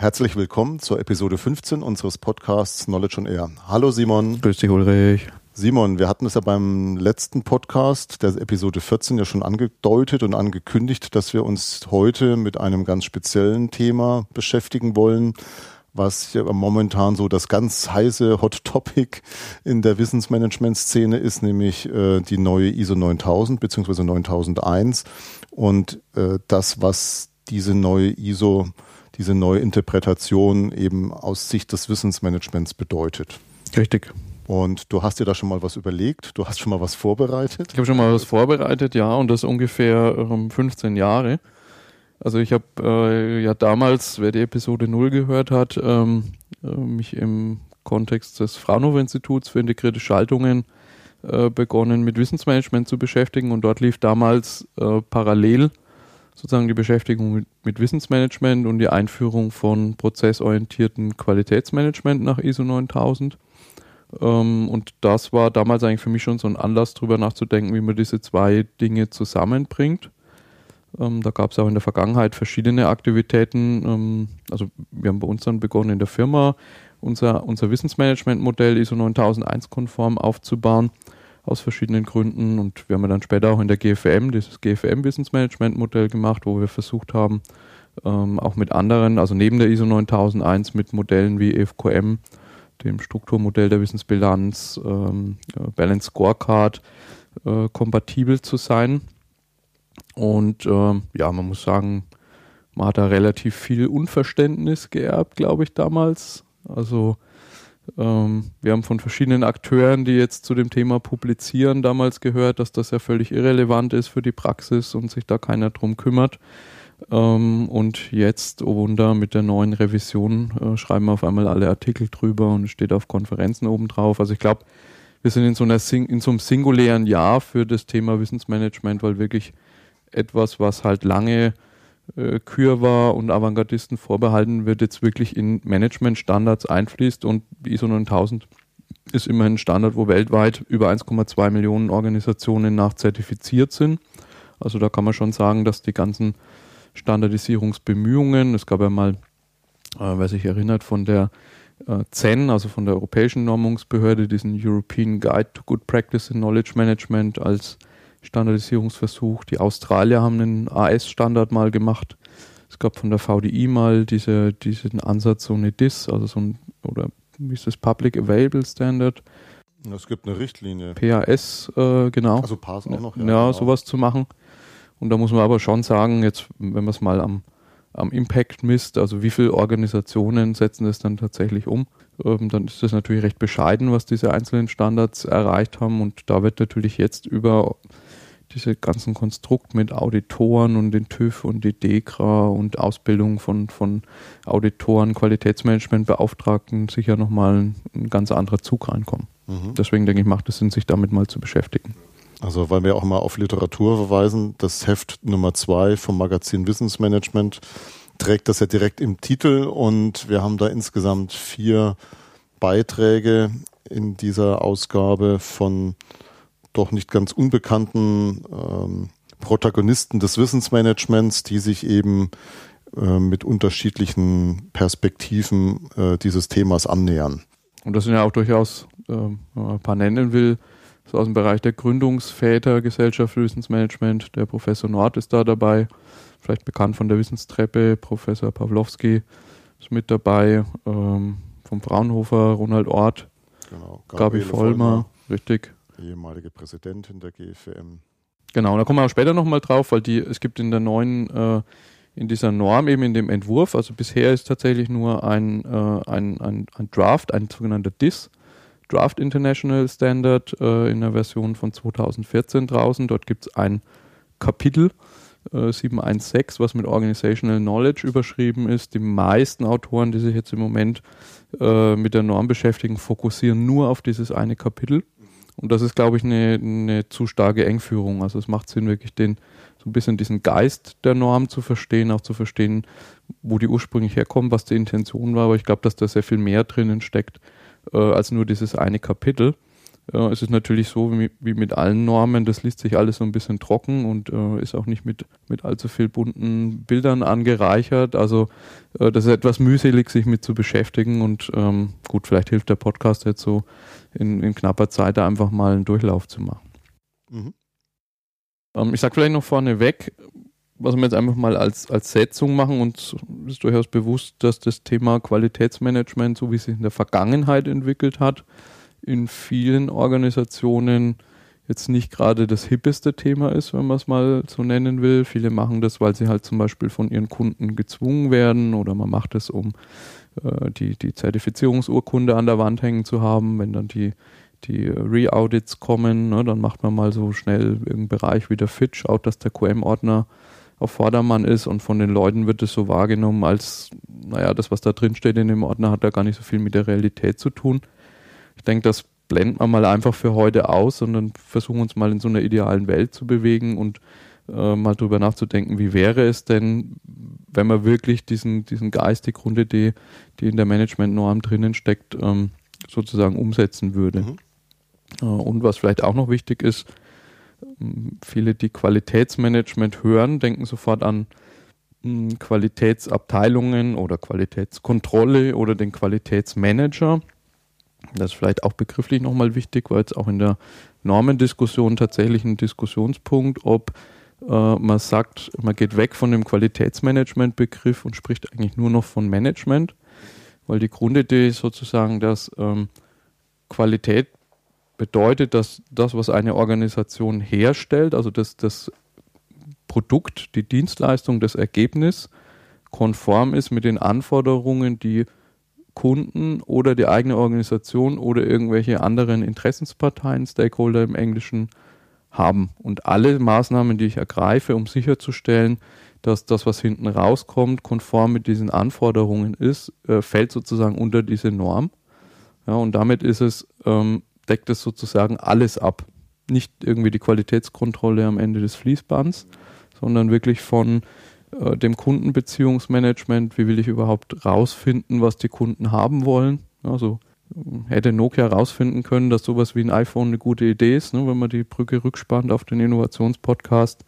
Herzlich willkommen zur Episode 15 unseres Podcasts Knowledge on Air. Hallo Simon. Grüß dich Ulrich. Simon, wir hatten es ja beim letzten Podcast, der Episode 14, ja schon angedeutet und angekündigt, dass wir uns heute mit einem ganz speziellen Thema beschäftigen wollen, was ja momentan so das ganz heiße Hot Topic in der Wissensmanagement-Szene ist, nämlich äh, die neue ISO 9000 bzw. 9001 und äh, das, was diese neue ISO diese neue Interpretation eben aus Sicht des Wissensmanagements bedeutet. Richtig. Und du hast dir da schon mal was überlegt? Du hast schon mal was vorbereitet? Ich habe schon mal was vorbereitet, ja, und das ungefähr ähm, 15 Jahre. Also ich habe äh, ja damals, wer die Episode 0 gehört hat, ähm, äh, mich im Kontext des Fraunhofer-Instituts für integrierte Schaltungen äh, begonnen, mit Wissensmanagement zu beschäftigen und dort lief damals äh, parallel sozusagen die Beschäftigung mit, mit, Wissensmanagement und die Einführung von prozessorientierten Qualitätsmanagement nach ISO 9000. Ähm, und das war damals eigentlich für mich schon so ein Anlass, darüber nachzudenken, wie man diese zwei Dinge zusammenbringt. Ähm, da gab es auch in der Vergangenheit verschiedene Aktivitäten. Ähm, also wir haben bei uns dann begonnen in der Firma unser, unser Wissensmanagement-Modell ISO 9001 konform aufzubauen aus verschiedenen Gründen. Und wir haben dann später auch in der GFM dieses GFM-Wissensmanagement-Modell gemacht, wo wir versucht haben, ähm, auch mit anderen, also neben der ISO 9001 mit Modellen wie EFQM, dem Strukturmodell der Wissensbilanz, ähm, äh, Balance Scorecard, äh, kompatibel zu sein. Und ähm, ja, man muss sagen, man hat da relativ viel Unverständnis geerbt, glaube ich, damals. Also ähm, wir haben von verschiedenen Akteuren, die jetzt zu dem Thema publizieren, damals gehört, dass das ja völlig irrelevant ist für die Praxis und sich da keiner drum kümmert. Ähm, und jetzt, oh Wunder, mit der neuen Revision äh, schreiben wir auf einmal alle Artikel drüber und steht auf Konferenzen obendrauf. Also ich glaube, wir sind in so, einer Sing in so einem singulären Jahr für das Thema Wissensmanagement, weil wirklich etwas, was halt lange äh, Kür war und Avantgardisten vorbehalten wird, jetzt wirklich in Managementstandards einfließt und ISO 9000 ist immerhin ein Standard, wo weltweit über 1,2 Millionen Organisationen nachzertifiziert sind. Also da kann man schon sagen, dass die ganzen Standardisierungsbemühungen, es gab ja mal, äh, wer sich erinnert, von der äh, CEN, also von der Europäischen Normungsbehörde, diesen European Guide to Good Practice in Knowledge Management als Standardisierungsversuch. Die Australier haben einen AS-Standard mal gemacht. Es gab von der VDI mal diese, diesen Ansatz, so eine DIS, also so ein, oder wie ist das, Public Available Standard. Es gibt eine Richtlinie. PAS, äh, genau. Also PAS auch noch, ja. Ja, genau. sowas zu machen. Und da muss man aber schon sagen, jetzt, wenn man es mal am, am Impact misst, also wie viele Organisationen setzen das dann tatsächlich um, ähm, dann ist das natürlich recht bescheiden, was diese einzelnen Standards erreicht haben. Und da wird natürlich jetzt über diese ganzen Konstrukt mit Auditoren und den TÜV und die DEKRA und Ausbildung von, von Auditoren, Qualitätsmanagementbeauftragten sicher nochmal ein, ein ganz anderer Zug reinkommen. Mhm. Deswegen denke ich, macht es Sinn, sich damit mal zu beschäftigen. Also weil wir auch mal auf Literatur verweisen, das Heft Nummer zwei vom Magazin Wissensmanagement trägt das ja direkt im Titel und wir haben da insgesamt vier Beiträge in dieser Ausgabe von doch nicht ganz unbekannten ähm, Protagonisten des Wissensmanagements, die sich eben äh, mit unterschiedlichen Perspektiven äh, dieses Themas annähern. Und das sind ja auch durchaus, äh, wenn man ein paar nennen will, so aus dem Bereich der Gründungsväter Gesellschaft für Wissensmanagement. Der Professor Nord ist da dabei, vielleicht bekannt von der Wissenstreppe. Professor Pawlowski ist mit dabei, ähm, vom Fraunhofer Ronald Ort, genau, Gabi Vollmer, Vollmer, richtig ehemalige Präsidentin der GFM. Genau, da kommen wir auch später nochmal drauf, weil die, es gibt in der neuen, äh, in dieser Norm eben in dem Entwurf, also bisher ist tatsächlich nur ein, äh, ein, ein, ein, Draft, ein sogenannter DIS, Draft International Standard äh, in der Version von 2014 draußen. Dort gibt es ein Kapitel, 716, äh, was mit Organizational Knowledge überschrieben ist. Die meisten Autoren, die sich jetzt im Moment äh, mit der Norm beschäftigen, fokussieren nur auf dieses eine Kapitel. Und das ist, glaube ich, eine, eine zu starke Engführung. Also es macht Sinn, wirklich den, so ein bisschen diesen Geist der Norm zu verstehen, auch zu verstehen, wo die ursprünglich herkommt, was die Intention war. Aber ich glaube, dass da sehr viel mehr drinnen steckt, äh, als nur dieses eine Kapitel. Äh, es ist natürlich so wie, wie, mit allen Normen, das liest sich alles so ein bisschen trocken und äh, ist auch nicht mit, mit allzu viel bunten Bildern angereichert. Also äh, das ist etwas mühselig, sich mit zu beschäftigen und ähm, gut, vielleicht hilft der Podcast jetzt so in, in knapper Zeit da einfach mal einen Durchlauf zu machen. Mhm. Ähm, ich sage vielleicht noch vorneweg, was wir jetzt einfach mal als, als Setzung machen und es ist durchaus bewusst, dass das Thema Qualitätsmanagement, so wie es sich in der Vergangenheit entwickelt hat, in vielen Organisationen jetzt nicht gerade das hippeste Thema ist, wenn man es mal so nennen will. Viele machen das, weil sie halt zum Beispiel von ihren Kunden gezwungen werden oder man macht es, um äh, die, die Zertifizierungsurkunde an der Wand hängen zu haben. Wenn dann die, die Re-Audits kommen, ne, dann macht man mal so schnell im Bereich wieder fit, schaut, dass der QM-Ordner auf Vordermann ist und von den Leuten wird es so wahrgenommen, als, naja, das, was da drin steht in dem Ordner, hat da gar nicht so viel mit der Realität zu tun. Ich denke, das blenden wir mal einfach für heute aus und dann versuchen uns mal in so einer idealen Welt zu bewegen und äh, mal drüber nachzudenken, wie wäre es denn, wenn man wirklich diesen, diesen Geist, die Grundidee, die in der Managementnorm drinnen steckt, ähm, sozusagen umsetzen würde. Mhm. Äh, und was vielleicht auch noch wichtig ist, Viele, die Qualitätsmanagement hören, denken sofort an hm, Qualitätsabteilungen oder Qualitätskontrolle oder den Qualitätsmanager. Das ist vielleicht auch begrifflich nochmal wichtig, weil es auch in der Normendiskussion tatsächlich ein Diskussionspunkt, ob äh, man sagt, man geht weg von dem Qualitätsmanagement-Begriff und spricht eigentlich nur noch von Management, weil die Grundidee ist sozusagen, dass ähm, Qualität bedeutet, dass das, was eine Organisation herstellt, also das, das Produkt, die Dienstleistung, das Ergebnis konform ist mit den Anforderungen, die Kunden oder die eigene Organisation oder irgendwelche anderen Interessensparteien, Stakeholder im Englischen, haben. Und alle Maßnahmen, die ich ergreife, um sicherzustellen, dass das, was hinten rauskommt, konform mit diesen Anforderungen ist, äh, fällt sozusagen unter diese Norm. Ja, und damit ist es ähm, deckt es sozusagen alles ab. Nicht irgendwie die Qualitätskontrolle am Ende des Fließbands, sondern wirklich von äh, dem Kundenbeziehungsmanagement, wie will ich überhaupt rausfinden, was die Kunden haben wollen. Also hätte Nokia rausfinden können, dass sowas wie ein iPhone eine gute Idee ist, ne, wenn man die Brücke rückspannt auf den Innovationspodcast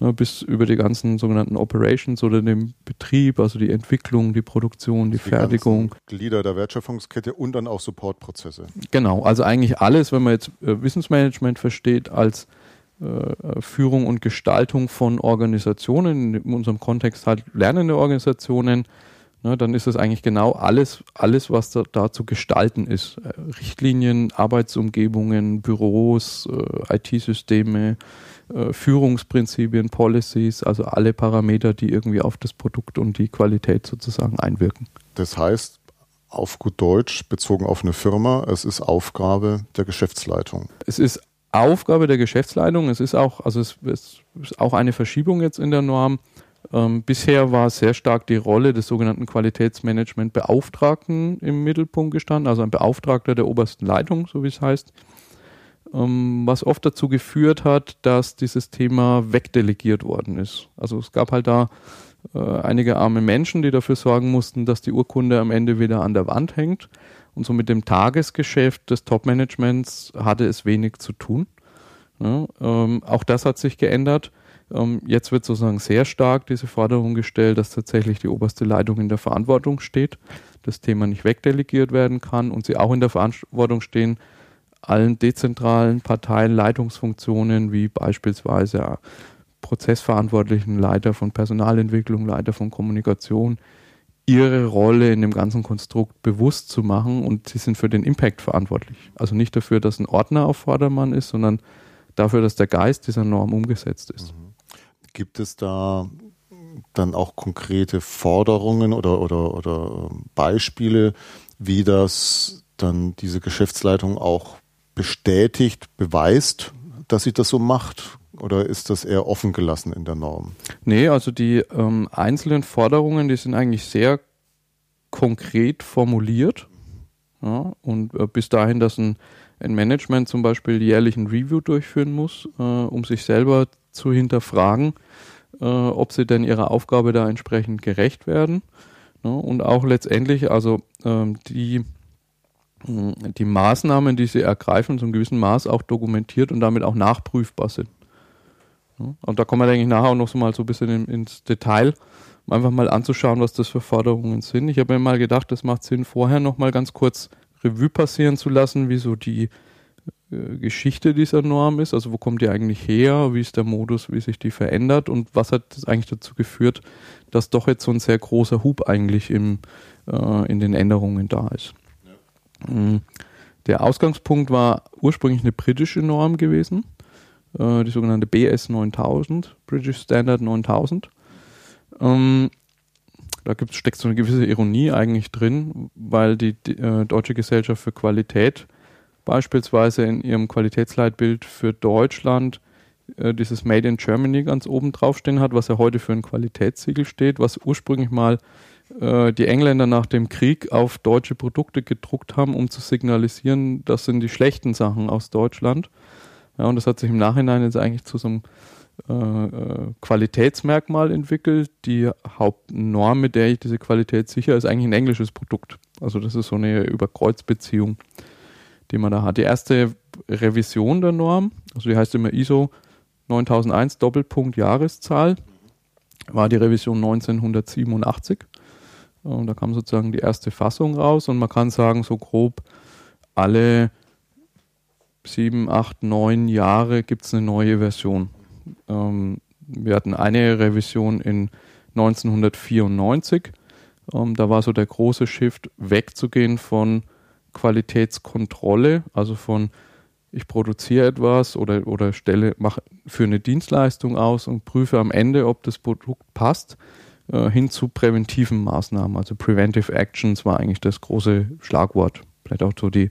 ne, bis über die ganzen sogenannten Operations oder den Betrieb, also die Entwicklung, die Produktion, die, die Fertigung. Glieder der Wertschöpfungskette und dann auch Supportprozesse. Genau, also eigentlich alles, wenn man jetzt äh, Wissensmanagement versteht als Führung und Gestaltung von Organisationen, in unserem Kontext halt lernende Organisationen, ne, dann ist das eigentlich genau alles, alles was da, da zu gestalten ist. Äh, Richtlinien, Arbeitsumgebungen, Büros, äh, IT-Systeme, äh, Führungsprinzipien, Policies, also alle Parameter, die irgendwie auf das Produkt und die Qualität sozusagen einwirken. Das heißt, auf gut Deutsch, bezogen auf eine Firma, es ist Aufgabe der Geschäftsleitung. Es ist Aufgabe der Geschäftsleitung. Es ist auch, also es ist auch eine Verschiebung jetzt in der Norm. Ähm, bisher war sehr stark die Rolle des sogenannten Qualitätsmanagement-Beauftragten im Mittelpunkt gestanden, also ein Beauftragter der obersten Leitung, so wie es heißt ähm, was oft dazu geführt hat, dass dieses Thema wegdelegiert worden ist. Also es gab halt da äh, einige arme Menschen, die dafür sorgen mussten, dass die Urkunde am Ende wieder an der Wand hängt. Und so mit dem Tagesgeschäft des Top-Managements hatte es wenig zu tun. Ja, ähm, auch das hat sich geändert. Ähm, jetzt wird sozusagen sehr stark diese Forderung gestellt, dass tatsächlich die oberste Leitung in der Verantwortung steht, das Thema nicht wegdelegiert werden kann und sie auch in der Verantwortung stehen, allen dezentralen Parteien Leitungsfunktionen wie beispielsweise Prozessverantwortlichen, Leiter von Personalentwicklung, Leiter von Kommunikation, ihre Rolle in dem ganzen Konstrukt bewusst zu machen und sie sind für den Impact verantwortlich. Also nicht dafür, dass ein Ordner auf Vordermann ist, sondern dafür, dass der Geist dieser Norm umgesetzt ist. Mhm. Gibt es da dann auch konkrete Forderungen oder, oder, oder Beispiele, wie das dann diese Geschäftsleitung auch bestätigt, beweist, dass sie das so macht? Oder ist das eher offen gelassen in der Norm? Nee, also die ähm, einzelnen Forderungen, die sind eigentlich sehr konkret formuliert. Ja, und äh, bis dahin, dass ein, ein, Management zum Beispiel jährlich ein Review durchführen muss, äh, um sich selber zu hinterfragen, äh, ob sie denn ihrer Aufgabe da entsprechend gerecht werden. Ja, und auch letztendlich, also ähm, die die Maßnahmen, die sie ergreifen, zum gewissen Maß auch dokumentiert und damit auch nachprüfbar sind. Und da kommen wir, denke ich, nachher auch noch so mal so ein bisschen in, ins Detail, um einfach mal anzuschauen, was das für Forderungen sind. Ich habe mir mal gedacht, das macht Sinn, vorher noch mal ganz kurz Revue passieren zu lassen, wie so die äh, Geschichte dieser Norm ist, also wo kommt die eigentlich her, wie ist der Modus, wie sich die verändert und was hat das eigentlich dazu geführt, dass doch jetzt so ein sehr großer Hub eigentlich im, äh, in den Änderungen da ist. Ja. Mm. Der Ausgangspunkt war ursprünglich eine britische Norm gewesen, äh, die sogenannte BS 9000, British Standard 9000. Ähm, da gibt's, steckt so eine gewisse Ironie eigentlich drin, weil die, die äh, Deutsche Gesellschaft für Qualität beispielsweise in ihrem Qualitätsleitbild für Deutschland äh, dieses Made in Germany ganz oben draufstehen hat, was ja heute für ein Qualitätssiegel steht, was ursprünglich mal äh, die Engländer nach dem Krieg auf deutsche Produkte gedruckt haben, um zu signalisieren, das sind die schlechten Sachen aus Deutschland. Ja, und das hat sich im Nachhinein jetzt eigentlich zu so einem äh, äh, Qualitätsmerkmal entwickelt. Die Hauptnorm, mit der ich diese Qualität sicher, ist eigentlich ein englisches Produkt. Also das ist so eine Überkreuzbeziehung, die man da hat. Die erste Revision der Norm, also die heißt immer ISO 9001 Doppelpunkt Jahreszahl, war die Revision 1987. Und da kam sozusagen die erste Fassung raus und man kann sagen, so grob alle sieben, acht, neun Jahre gibt es eine neue Version. Ähm, wir hatten eine Revision in 1994. Ähm, da war so der große Shift, wegzugehen von Qualitätskontrolle, also von ich produziere etwas oder, oder stelle, mache für eine Dienstleistung aus und prüfe am Ende, ob das Produkt passt, äh, hin zu präventiven Maßnahmen. Also Preventive Actions war eigentlich das große Schlagwort. Vielleicht auch so die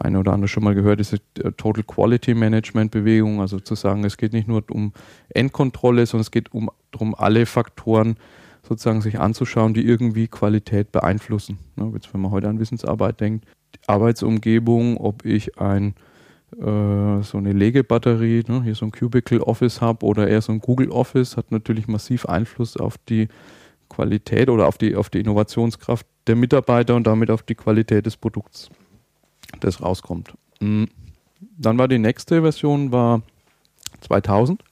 eine oder andere schon mal gehört, diese äh, Total Quality Management Bewegung, also zu sagen, es geht nicht nur um Endkontrolle, sondern es geht um darum, alle Faktoren sozusagen sich anzuschauen, die irgendwie Qualität beeinflussen. Ne, jetzt, wenn man heute an Wissensarbeit denkt, Arbeitsumgebung, ob ich ein äh, so eine Legebatterie, ne, hier so ein Cubicle Office habe oder eher so ein Google Office, hat natürlich massiv Einfluss auf die Qualität oder auf die, auf die Innovationskraft der Mitarbeiter und damit auf die Qualität des Produkts das rauskommt. Mhm. Dann war die nächste Version war 2000.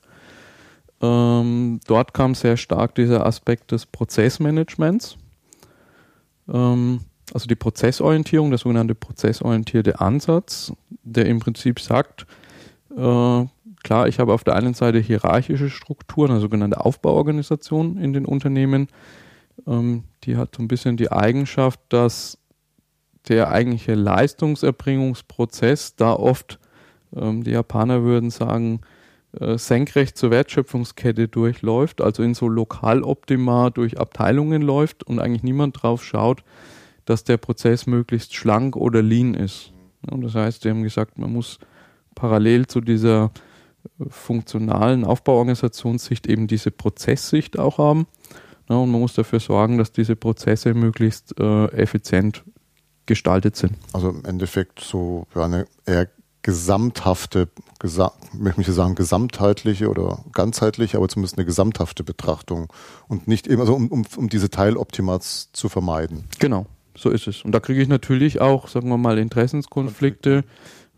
Ähm, dort kam sehr stark dieser Aspekt des Prozessmanagements. Ähm, also die Prozessorientierung, der sogenannte prozessorientierte Ansatz, der im Prinzip sagt, äh, klar, ich habe auf der einen Seite hierarchische Strukturen, eine sogenannte Aufbauorganisation in den Unternehmen. Ähm, die hat so ein bisschen die Eigenschaft, dass der eigentliche Leistungserbringungsprozess da oft, ähm, die Japaner würden sagen, äh, senkrecht zur Wertschöpfungskette durchläuft, also in so Lokaloptima durch Abteilungen läuft und eigentlich niemand drauf schaut, dass der Prozess möglichst schlank oder lean ist. Und das heißt, die haben gesagt, man muss parallel zu dieser äh, funktionalen Aufbauorganisationssicht eben diese Prozesssicht auch haben. Und man muss dafür sorgen, dass diese Prozesse möglichst äh, effizient gestaltet sind. Also im Endeffekt so eine eher gesamthafte, gesa möchte ich sagen, gesamtheitliche oder ganzheitliche, aber zumindest eine gesamthafte Betrachtung und nicht immer so, um, um, um diese Teiloptimats zu vermeiden. Genau, so ist es. Und da kriege ich natürlich auch, sagen wir mal, Interessenskonflikte,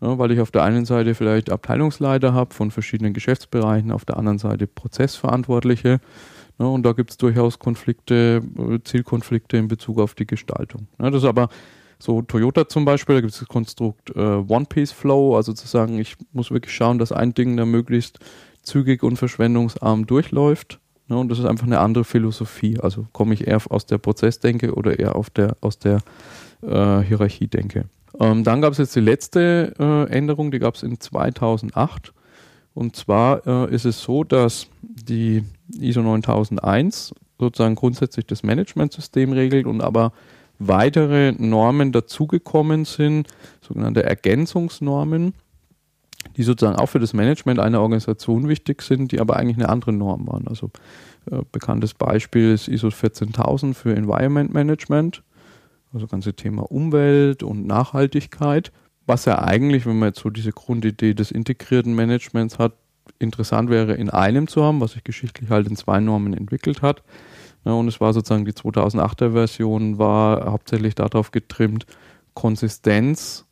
ja, weil ich auf der einen Seite vielleicht Abteilungsleiter habe von verschiedenen Geschäftsbereichen, auf der anderen Seite Prozessverantwortliche. Ja, und da gibt es durchaus Konflikte, äh, Zielkonflikte in Bezug auf die Gestaltung. Ja, das ist aber so Toyota zum Beispiel, da gibt es das Konstrukt äh, One-Piece-Flow, also zu sagen, ich muss wirklich schauen, dass ein Ding da möglichst zügig und verschwendungsarm durchläuft. Ne, und das ist einfach eine andere Philosophie. Also komme ich eher aus der Prozessdenke oder eher auf der, aus der äh, Hierarchiedenke. Ähm, dann gab es jetzt die letzte äh, Änderung, die gab es in 2008. Und zwar äh, ist es so, dass die ISO 9001 sozusagen grundsätzlich das Managementsystem regelt und aber weitere Normen dazugekommen sind, sogenannte Ergänzungsnormen, die sozusagen auch für das Management einer Organisation wichtig sind, die aber eigentlich eine andere Norm waren. Also äh, bekanntes Beispiel ist ISO 14000 für Environment Management, also ganze Thema Umwelt und Nachhaltigkeit, was ja eigentlich, wenn man jetzt so diese Grundidee des integrierten Managements hat, interessant wäre, in einem zu haben, was sich geschichtlich halt in zwei Normen entwickelt hat. Ja, und es war sozusagen die 2008er Version, war hauptsächlich darauf getrimmt, Konsistenz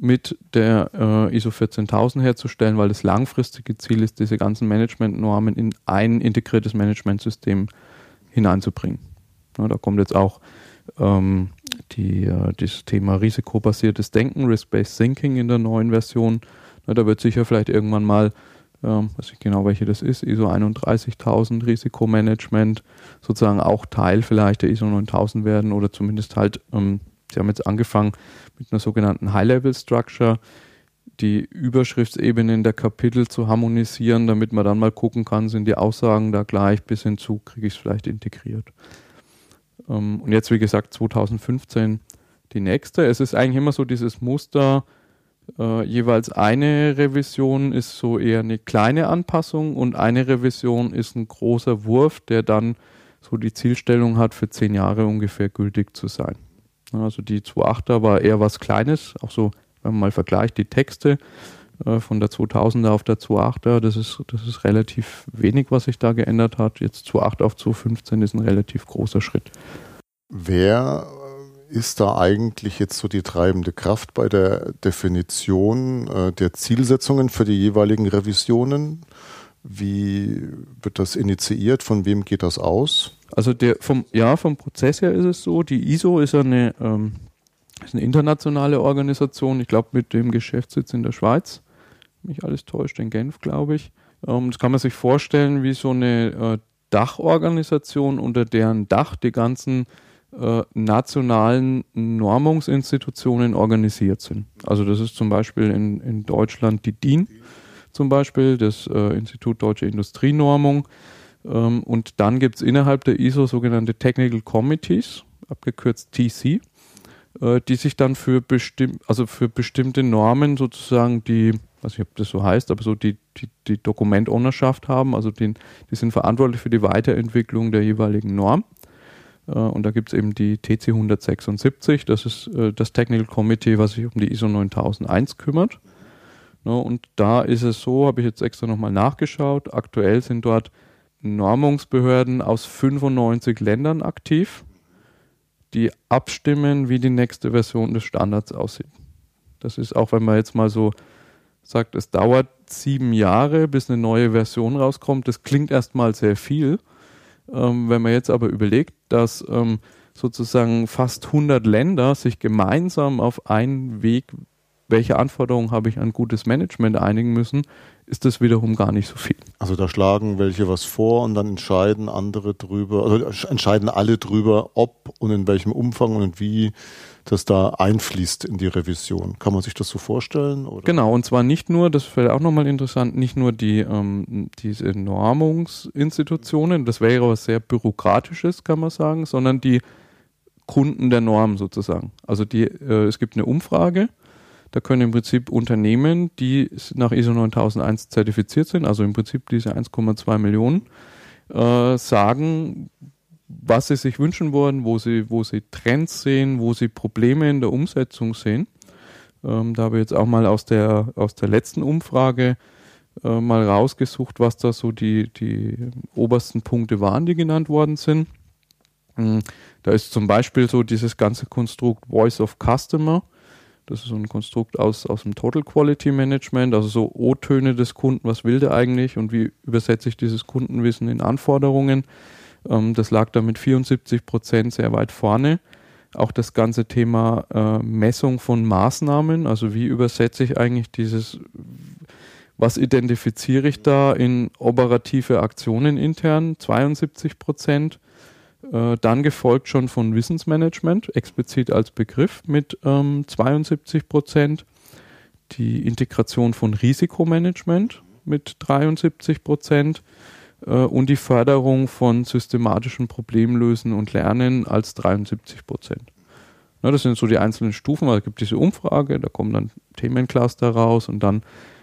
mit der äh, ISO 14000 herzustellen, weil das langfristige Ziel ist, diese ganzen Managementnormen in ein integriertes Managementsystem hineinzubringen. Ja, da kommt jetzt auch ähm, die, äh, das Thema risikobasiertes Denken, Risk-Based Thinking in der neuen Version. Ja, da wird sicher vielleicht irgendwann mal, ähm, weiß ich genau welche das ist, ISO 31000 Risikomanagement sozusagen auch Teil vielleicht der ISO 9000 werden oder zumindest halt, ähm, Sie haben jetzt angefangen mit einer sogenannten High-Level-Structure, die Überschriftsebenen der Kapitel zu harmonisieren, damit man dann mal gucken kann, sind die Aussagen da gleich bis hin zu, kriege ich es vielleicht integriert. Ähm, und jetzt, wie gesagt, 2015 die nächste. Es ist eigentlich immer so dieses Muster, äh, jeweils eine Revision ist so eher eine kleine Anpassung und eine Revision ist ein großer Wurf, der dann so die Zielstellung hat, für zehn Jahre ungefähr gültig zu sein. Also die 2.8er war eher was Kleines, auch so, wenn man mal vergleicht, die Texte äh, von der 2000er auf der 2.8er, das ist, das ist relativ wenig, was sich da geändert hat. Jetzt 2.8 auf 2.15 ist ein relativ großer Schritt. Wer ist da eigentlich jetzt so die treibende Kraft bei der Definition äh, der Zielsetzungen für die jeweiligen Revisionen? Wie wird das initiiert? Von wem geht das aus? Also der vom ja vom Prozess her ist es so. Die ISO ist eine ähm, ist eine internationale Organisation. Ich glaube mit dem Geschäftssitz in der Schweiz. Mich alles täuscht in Genf, glaube ich. Ähm, das kann man sich vorstellen wie so eine äh, Dachorganisation, unter deren Dach die ganzen äh, nationalen Normungsinstitutionen organisiert sind. Also das ist zum Beispiel in, in Deutschland die DIN zum Beispiel, das äh, Institut Deutsche Industrienormung. Ähm, und dann gibt es innerhalb der ISO sogenannte Technical Committees, abgekürzt TC, äh, die sich dann für, bestimm also für bestimmte Normen sozusagen die, weiß nicht, ob das so heißt, aber so die, die, die Dokument-Ownerschaft haben, also die, die sind verantwortlich für die Weiterentwicklung der jeweiligen Norm. Äh, und da gibt es eben die TC 176, das ist äh, das Technical Committee, was sich um die ISO 9001 kümmert. Und da ist es so, habe ich jetzt extra nochmal nachgeschaut, aktuell sind dort Normungsbehörden aus 95 Ländern aktiv, die abstimmen, wie die nächste Version des Standards aussieht. Das ist auch, wenn man jetzt mal so sagt, es dauert sieben Jahre, bis eine neue Version rauskommt. Das klingt erstmal sehr viel. Ähm, wenn man jetzt aber überlegt, dass ähm, sozusagen fast 100 Länder sich gemeinsam auf einen Weg, welche Anforderungen habe ich an gutes Management einigen müssen, ist das wiederum gar nicht so viel. Also da schlagen welche was vor und dann entscheiden andere drüber, also entscheiden alle drüber, ob und in welchem Umfang und wie das da einfließt in die Revision. Kann man sich das so vorstellen? Oder? Genau, und zwar nicht nur, das wäre auch nochmal interessant, nicht nur die, ähm, diese Normungsinstitutionen, das wäre was sehr Bürokratisches, kann man sagen, sondern die Kunden der Norm sozusagen. Also die, äh, es gibt eine Umfrage, da können im Prinzip Unternehmen, die nach ISO 9001 zertifiziert sind, also im Prinzip diese 1,2 Millionen, äh, sagen, was sie sich wünschen wollen, wo sie, wo sie Trends sehen, wo sie Probleme in der Umsetzung sehen. Ähm, da habe ich jetzt auch mal aus der, aus der letzten Umfrage äh, mal rausgesucht, was da so die, die obersten Punkte waren, die genannt worden sind. Ähm, da ist zum Beispiel so dieses ganze Konstrukt Voice of Customer. Das ist so ein Konstrukt aus, aus dem Total Quality Management, also so O-Töne des Kunden, was will der eigentlich und wie übersetze ich dieses Kundenwissen in Anforderungen. Ähm, das lag da mit 74 Prozent sehr weit vorne. Auch das ganze Thema äh, Messung von Maßnahmen, also wie übersetze ich eigentlich dieses, was identifiziere ich da in operative Aktionen intern, 72 Prozent. Äh, dann gefolgt schon von Wissensmanagement, explizit als Begriff mit ähm, 72 Prozent. Die Integration von Risikomanagement mit 73 Prozent und die Förderung von systematischen Problemlösen und Lernen als 73 Prozent. Das sind so die einzelnen Stufen. Also es gibt diese Umfrage, da kommen dann Themencluster raus und dann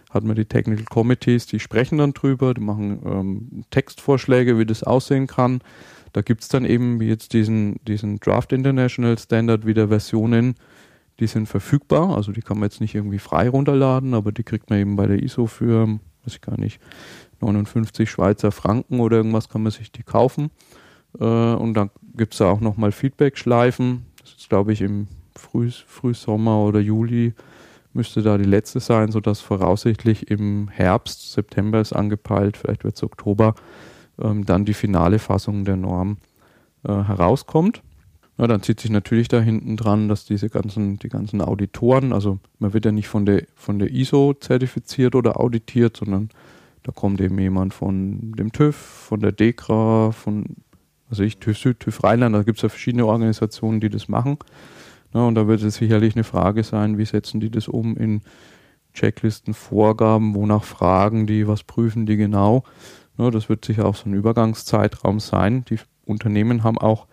hat man die Technical Committees, die sprechen dann drüber, die machen ähm, Textvorschläge, wie das aussehen kann. Da gibt es dann eben wie jetzt diesen, diesen Draft International Standard wieder Versionen, die sind verfügbar. Also die kann man jetzt nicht irgendwie frei runterladen, aber die kriegt man eben bei der ISO für, weiß ich gar nicht, 59 Schweizer Franken oder irgendwas kann man sich die kaufen. Äh, und dann gibt es da auch nochmal Feedback-Schleifen. Das ist, glaube ich, im Früh, Frühsommer oder Juli müsste da die letzte sein, sodass voraussichtlich im Herbst, September ist angepeilt, vielleicht wird es Oktober, ähm, dann die finale Fassung der Norm äh, herauskommt. Ja, dann zieht sich natürlich da hinten dran, dass diese ganzen, die ganzen Auditoren, also man wird ja nicht von der, von der ISO zertifiziert oder auditiert, sondern da kommt eben jemand von dem TÜV, von der DEKRA, von, also ich, TÜV Süd, TÜV Rheinland, da gibt es ja verschiedene Organisationen, die das machen. Ja, und da wird es sicherlich eine Frage sein, wie setzen die das um in Checklisten, Vorgaben, wonach fragen die, was prüfen die genau. Ja, das wird sicher auch so ein Übergangszeitraum sein. Die Unternehmen haben auch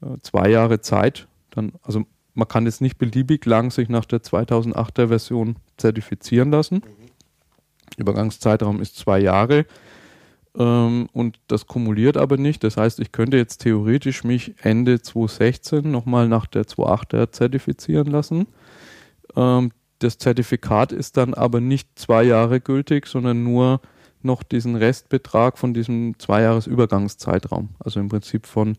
äh, zwei Jahre Zeit. Dann, also man kann jetzt nicht beliebig lang sich nach der 2008er Version zertifizieren lassen. Mhm. Übergangszeitraum ist zwei Jahre ähm, und das kumuliert aber nicht. Das heißt, ich könnte jetzt theoretisch mich Ende 2016 nochmal nach der 2.8er zertifizieren lassen. Ähm, das Zertifikat ist dann aber nicht zwei Jahre gültig, sondern nur noch diesen Restbetrag von diesem zwei Jahres Übergangszeitraum. Also im Prinzip von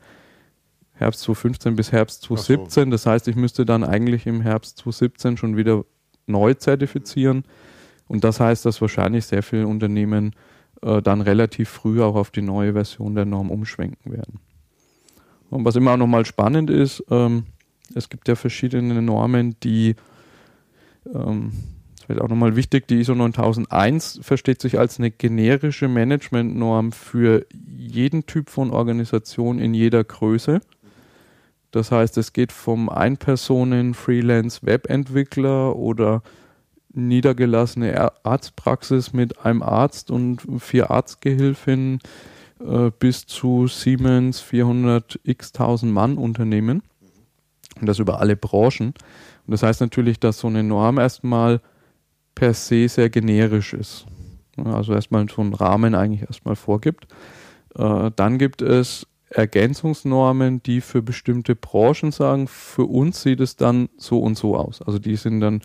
Herbst 2015 bis Herbst 2017. So. Das heißt, ich müsste dann eigentlich im Herbst 2017 schon wieder neu zertifizieren. Und das heißt, dass wahrscheinlich sehr viele Unternehmen äh, dann relativ früh auch auf die neue Version der Norm umschwenken werden. Und was immer auch nochmal spannend ist, ähm, es gibt ja verschiedene Normen, die, ähm, das wird auch nochmal wichtig, die ISO 9001 versteht sich als eine generische Managementnorm für jeden Typ von Organisation in jeder Größe. Das heißt, es geht vom Ein-Personen-Freelance-Webentwickler oder niedergelassene Arztpraxis mit einem Arzt und vier Arztgehilfinnen äh, bis zu Siemens 400 x 1000 Mann Unternehmen. Und das über alle Branchen. Und das heißt natürlich, dass so eine Norm erstmal per se sehr generisch ist. Also erstmal so einen Rahmen eigentlich erstmal vorgibt. Äh, dann gibt es Ergänzungsnormen, die für bestimmte Branchen sagen, für uns sieht es dann so und so aus. Also die sind dann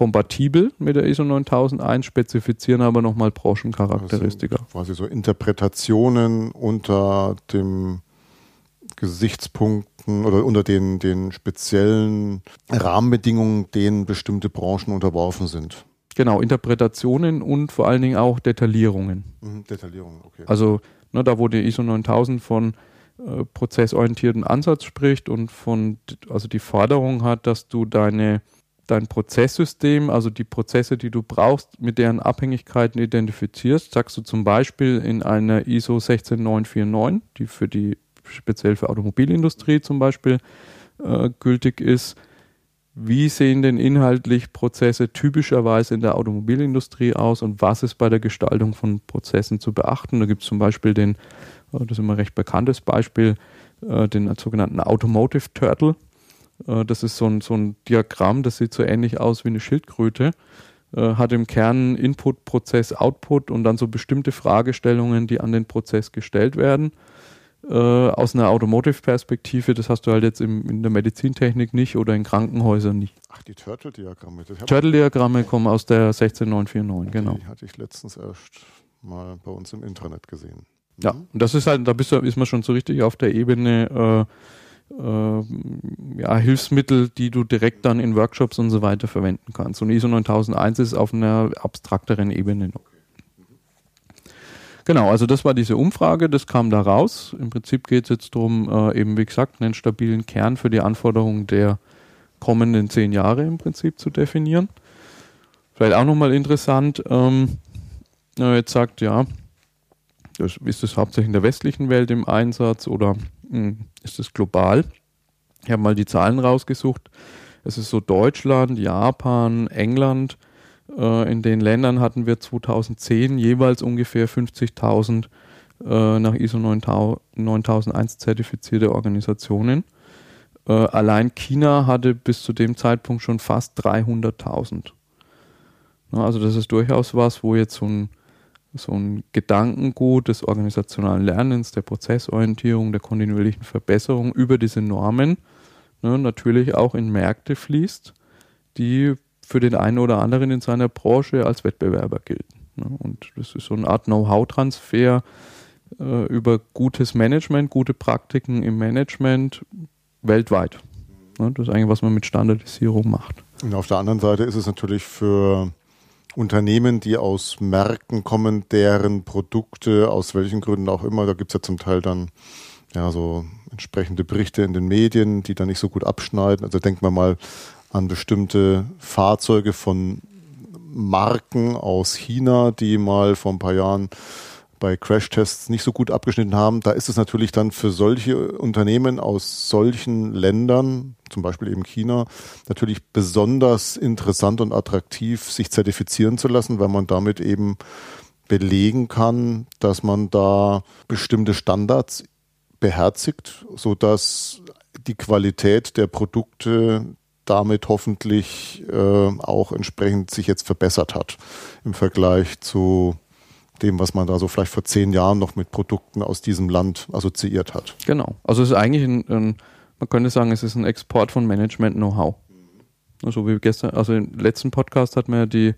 kompatibel mit der ISO 9001, spezifizieren aber nochmal Branchencharakteristika. Also quasi so Interpretationen unter dem Gesichtspunkten oder unter den, den speziellen Rahmenbedingungen, denen bestimmte Branchen unterworfen sind. Genau, Interpretationen und vor allen Dingen auch Detaillierungen. Mhm, Detaillierungen, okay. Also Ne, da wo die ISO 9000 von äh, prozessorientierten Ansatz spricht und von, also die Forderung hat, dass du deine, dein Prozesssystem, also die Prozesse, die du brauchst, mit deren Abhängigkeiten identifizierst, sagst du zum Beispiel in einer ISO 16949, die für die speziell für Automobilindustrie zum Beispiel äh, gültig ist, wie sehen denn inhaltlich Prozesse typischerweise in der Automobilindustrie aus und was ist bei der Gestaltung von Prozessen zu beachten? Da gibt es zum Beispiel den, äh, das ist immer ein recht bekanntes Beispiel, äh, den sogenannten Automotive Turtle. Äh, das ist so ein, so ein Diagramm, das sieht so ähnlich aus wie eine Schildkröte, hat im Kern Input, Prozess, Output und dann so bestimmte Fragestellungen, die an den Prozess gestellt werden äh, aus einer Automotive-Perspektive, das hast du halt jetzt im, in der Medizintechnik nicht oder in Krankenhäusern nicht. Ach, die Turtle-Diagramme. Turtle-Diagramme kommen aus der 16949, genau. Die hatte ich letztens erst mal bei uns im Internet gesehen. Ja, mhm. und das ist halt, da bist du, ist man schon so richtig auf der Ebene äh, äh, ja, Hilfsmittel, die du direkt dann in Workshops und so weiter verwenden kannst. Und ISO 9001 ist auf einer abstrakteren Ebene noch. Genau, also das war diese Umfrage, das kam da raus. Im Prinzip geht es jetzt darum, äh, eben wie gesagt, einen stabilen Kern für die Anforderungen der kommenden zehn Jahre im Prinzip zu definieren. Vielleicht auch nochmal interessant, ähm, jetzt sagt, ja, das, ist es hauptsächlich in der westlichen Welt im Einsatz oder ist es global? Ich habe mal die Zahlen rausgesucht. Es ist so Deutschland, Japan, England, äh, in den Ländern hatten wir 2010 jeweils ungefähr 50.000 äh, nach ISO 9001 zertifizierte Organisationen. Äh, allein China hatte bis zu dem Zeitpunkt schon fast 300.000. also das ist durchaus was, wo jetzt so ein, so ein Gedankengut des organisationalen Lernens, der Prozessorientierung, der kontinuierlichen Verbesserung über diese Normen ne, natürlich auch in Märkte fließt, die für den einen oder anderen in seiner Branche als Wettbewerber gelten. Ne? Und das ist so eine Art Know-how-Transfer äh, über gutes Management, gute Praktiken im Management weltweit. Ne? Das ist eigentlich, was man mit Standardisierung macht. Und auf der anderen Seite ist es natürlich für Unternehmen, die aus Märkten kommen, deren Produkte aus welchen Gründen auch immer, da gibt es ja zum Teil dann ja so entsprechende Berichte in den Medien, die da nicht so gut abschneiden. Also denkt man mal an bestimmte Fahrzeuge von Marken aus China, die mal vor ein paar Jahren bei Crashtests nicht so gut abgeschnitten haben. Da ist es natürlich dann für solche Unternehmen aus solchen Ländern, zum Beispiel eben China, natürlich besonders interessant und attraktiv, sich zertifizieren zu lassen, weil man damit eben belegen kann, dass man da bestimmte Standards beherzigt, sodass die Qualität der Produkte damit hoffentlich äh, auch entsprechend sich jetzt verbessert hat im Vergleich zu dem, was man da so vielleicht vor zehn Jahren noch mit Produkten aus diesem Land assoziiert hat. Genau. Also es ist eigentlich ein, ein man könnte sagen, es ist ein Export von Management-Know-how. Also wie gestern, also im letzten Podcast hat man ja die,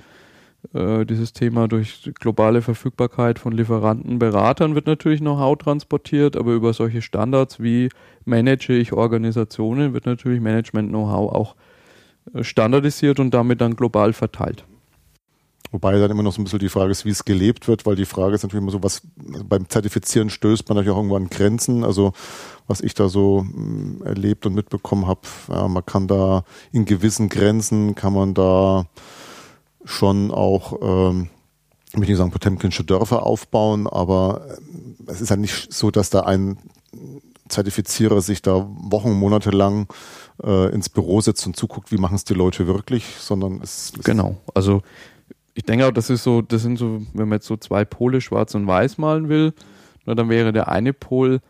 äh, dieses Thema durch globale Verfügbarkeit von Lieferanten, Beratern wird natürlich Know-how transportiert, aber über solche Standards wie manage ich Organisationen wird natürlich Management-Know-how auch äh, standardisiert und damit dann global verteilt. Wobei dann immer noch so ein bisschen die Frage ist, wie es gelebt wird, weil die Frage ist natürlich immer so, was beim Zertifizieren stößt man natürlich auch irgendwo an Grenzen. Also was ich da so mh, erlebt und mitbekommen habe, ja, man kann da in gewissen Grenzen kann man da schon auch, ähm, ich möchte nicht sagen Potemkinsche Dörfer aufbauen, aber äh, es ist ja nicht so, dass da ein Zertifizierer sich da Wochen, Monate lang äh, ins Büro setzt und zuguckt, wie machen es die Leute wirklich, sondern es, es Genau, also ich denke auch, das ist so, das sind so, wenn man jetzt so zwei Pole schwarz und weiß malen will, dann wäre der eine Pol,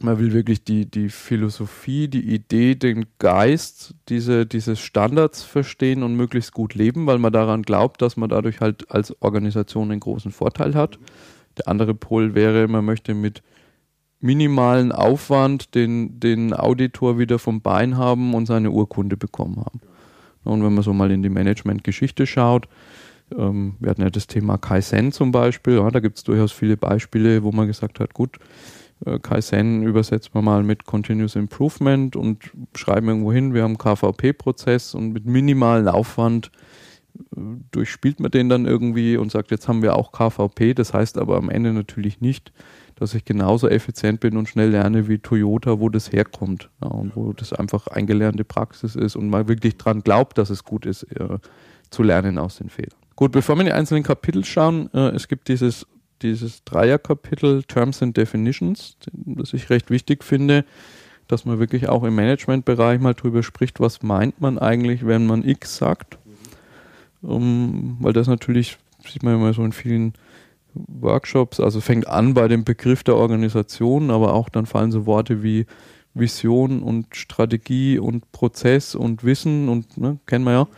man will wirklich die, die Philosophie, die Idee, den Geist diese, dieses Standards verstehen und möglichst gut leben, weil man daran glaubt, dass man dadurch halt als Organisation einen großen Vorteil hat. Der andere Pol wäre, man möchte mit minimalen Aufwand den, den Auditor wieder vom Bein haben und seine Urkunde bekommen haben. Und wenn man so mal in die Management-Geschichte schaut, ähm, wir hatten ja das Thema Kaizen zum Beispiel. Ja, da gibt es durchaus viele Beispiele, wo man gesagt hat, gut, äh, Kaizen übersetzt man mal mit Continuous Improvement und schreiben irgendwo hin, wir haben KVP-Prozess und mit minimalen Aufwand äh, durchspielt man den dann irgendwie und sagt, jetzt haben wir auch KVP. Das heißt aber am Ende natürlich nicht, dass ich genauso effizient bin und schnell lerne wie Toyota, wo das herkommt ja, und wo das einfach eingelernte Praxis ist und man wirklich dran glaubt, dass es gut ist, äh, zu lernen aus den Fehlern. Gut, bevor wir in die einzelnen Kapitel schauen, äh, es gibt dieses, dieses Dreierkapitel Terms and Definitions, das ich recht wichtig finde, dass man wirklich auch im Managementbereich mal drüber spricht, was meint man eigentlich, wenn man X sagt. Um, weil das natürlich, sieht man immer so in vielen Workshops, also fängt an bei dem Begriff der Organisation, aber auch dann fallen so Worte wie Vision und Strategie und Prozess und Wissen und ne, kennen wir ja.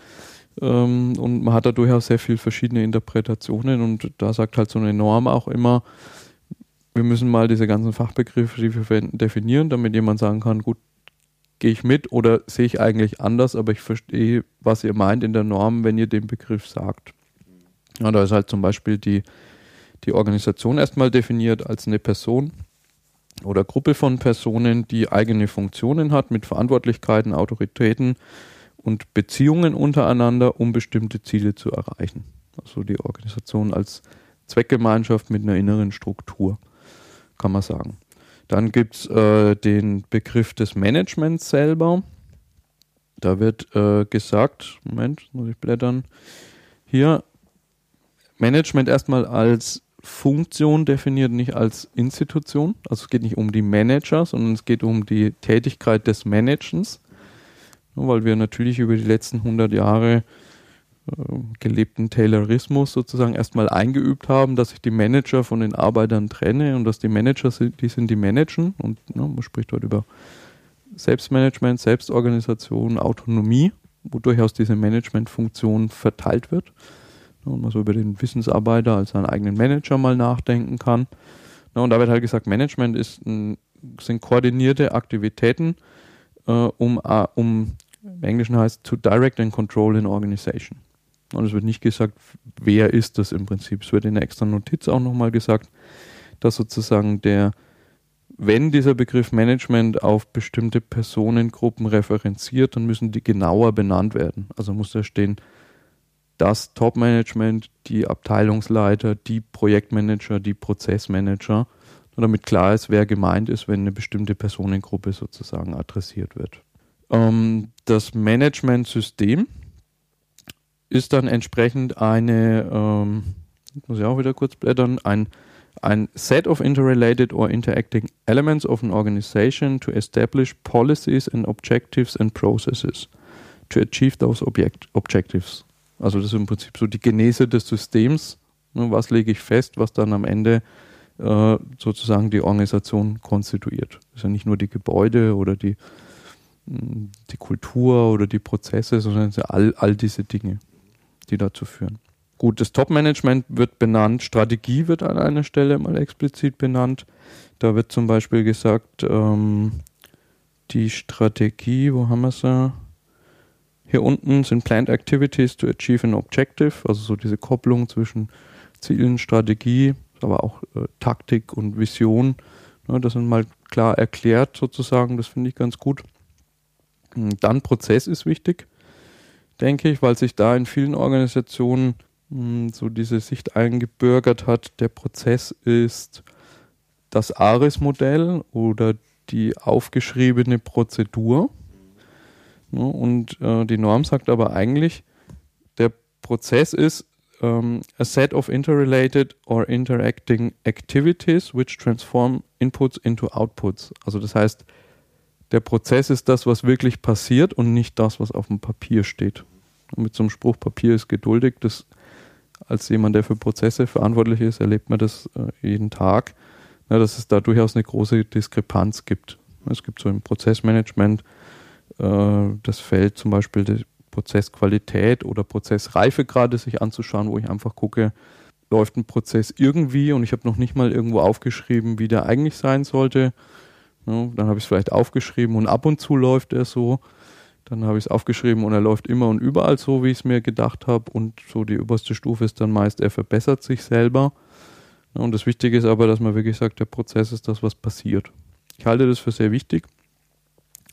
Ähm, und man hat da durchaus sehr viele verschiedene Interpretationen und da sagt halt so eine Norm auch immer, wir müssen mal diese ganzen Fachbegriffe, die wir verwenden, definieren, damit jemand sagen kann, gut, gehe ich mit oder sehe ich eigentlich anders, aber ich verstehe, was ihr meint in der Norm, wenn ihr den Begriff sagt. Ja, da ist halt zum Beispiel die, die Organisation erstmal definiert als eine Person oder Gruppe von Personen, die eigene Funktionen hat mit Verantwortlichkeiten, Autoritäten, und Beziehungen untereinander, um bestimmte Ziele zu erreichen. Also die Organisation als Zweckgemeinschaft mit einer inneren Struktur, kann man sagen. Dann gibt es äh, den Begriff des Managements selber. Da wird äh, gesagt, Moment, muss ich blättern. Hier, Management erstmal als Funktion definiert, nicht als Institution. Also es geht nicht um die Manager, sondern es geht um die Tätigkeit des Managens weil wir natürlich über die letzten 100 Jahre äh, gelebten Taylorismus sozusagen erstmal eingeübt haben, dass ich die Manager von den Arbeitern trenne und dass die Manager sind, die sind die managen und ne, man spricht dort über Selbstmanagement, Selbstorganisation, Autonomie, wo durchaus diese Managementfunktion verteilt wird und man so über den Wissensarbeiter als seinen eigenen Manager mal nachdenken kann. und da wird halt gesagt, Management ist ein, sind koordinierte Aktivitäten, äh, um, uh, um im Englischen heißt to direct and control an organization. Und es wird nicht gesagt, wer ist das im Prinzip. Es wird in der extra Notiz auch nochmal gesagt, dass sozusagen der wenn dieser Begriff Management auf bestimmte Personengruppen referenziert, dann müssen die genauer benannt werden. Also muss da stehen, das Top-Management, die Abteilungsleiter, die Projektmanager, die Prozessmanager, damit klar ist, wer gemeint ist, wenn eine bestimmte Personengruppe sozusagen adressiert wird. Ähm, das Management-System ist dann entsprechend eine, ähm, muss ich auch wieder kurz blättern, ein ein set of interrelated or interacting elements of an organization to establish policies and objectives and processes to achieve those object objectives. Also das ist im Prinzip so die Genese des Systems. Ne, was lege ich fest, was dann am Ende äh, sozusagen die Organisation konstituiert. Das ist ja nicht nur die Gebäude oder die, die Kultur oder die Prozesse, sondern all, all diese Dinge, die dazu führen. Gut, das Top-Management wird benannt, Strategie wird an einer Stelle mal explizit benannt. Da wird zum Beispiel gesagt, ähm, die Strategie, wo haben wir sie? Hier unten sind Planned Activities to Achieve an Objective, also so diese Kopplung zwischen Zielen, Strategie, aber auch äh, Taktik und Vision. Ne, das sind mal klar erklärt sozusagen, das finde ich ganz gut. Dann Prozess ist wichtig, denke ich, weil sich da in vielen Organisationen hm, so diese Sicht eingebürgert hat, der Prozess ist das ARIS-Modell oder die aufgeschriebene Prozedur. Und äh, die Norm sagt aber eigentlich, der Prozess ist ähm, a set of interrelated or interacting activities which transform inputs into outputs. Also das heißt, der Prozess ist das, was wirklich passiert und nicht das, was auf dem Papier steht. Und mit so einem Spruch, Papier ist geduldig, das als jemand, der für Prozesse verantwortlich ist, erlebt man das äh, jeden Tag, dass es da durchaus eine große Diskrepanz gibt. Es gibt so im Prozessmanagement äh, das Feld zum Beispiel die Prozessqualität oder Prozessreife gerade sich anzuschauen, wo ich einfach gucke, läuft ein Prozess irgendwie und ich habe noch nicht mal irgendwo aufgeschrieben, wie der eigentlich sein sollte. Ja, dann habe ich es vielleicht aufgeschrieben und ab und zu läuft er so. Dann habe ich es aufgeschrieben und er läuft immer und überall so, wie ich es mir gedacht habe. Und so die oberste Stufe ist dann meist, er verbessert sich selber. Und das Wichtige ist aber, dass man wirklich sagt, der Prozess ist das, was passiert. Ich halte das für sehr wichtig,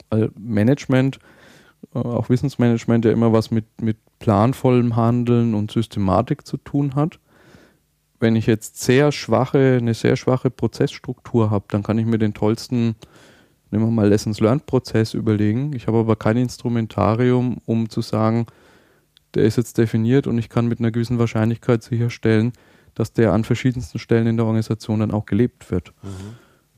weil Management, äh, auch Wissensmanagement ja immer was mit, mit planvollem Handeln und Systematik zu tun hat. Wenn ich jetzt sehr schwache, eine sehr schwache Prozessstruktur habe, dann kann ich mir den tollsten nehmen wir mal Lessons Learned Prozess überlegen. Ich habe aber kein Instrumentarium, um zu sagen, der ist jetzt definiert und ich kann mit einer gewissen Wahrscheinlichkeit sicherstellen, dass der an verschiedensten Stellen in der Organisation dann auch gelebt wird.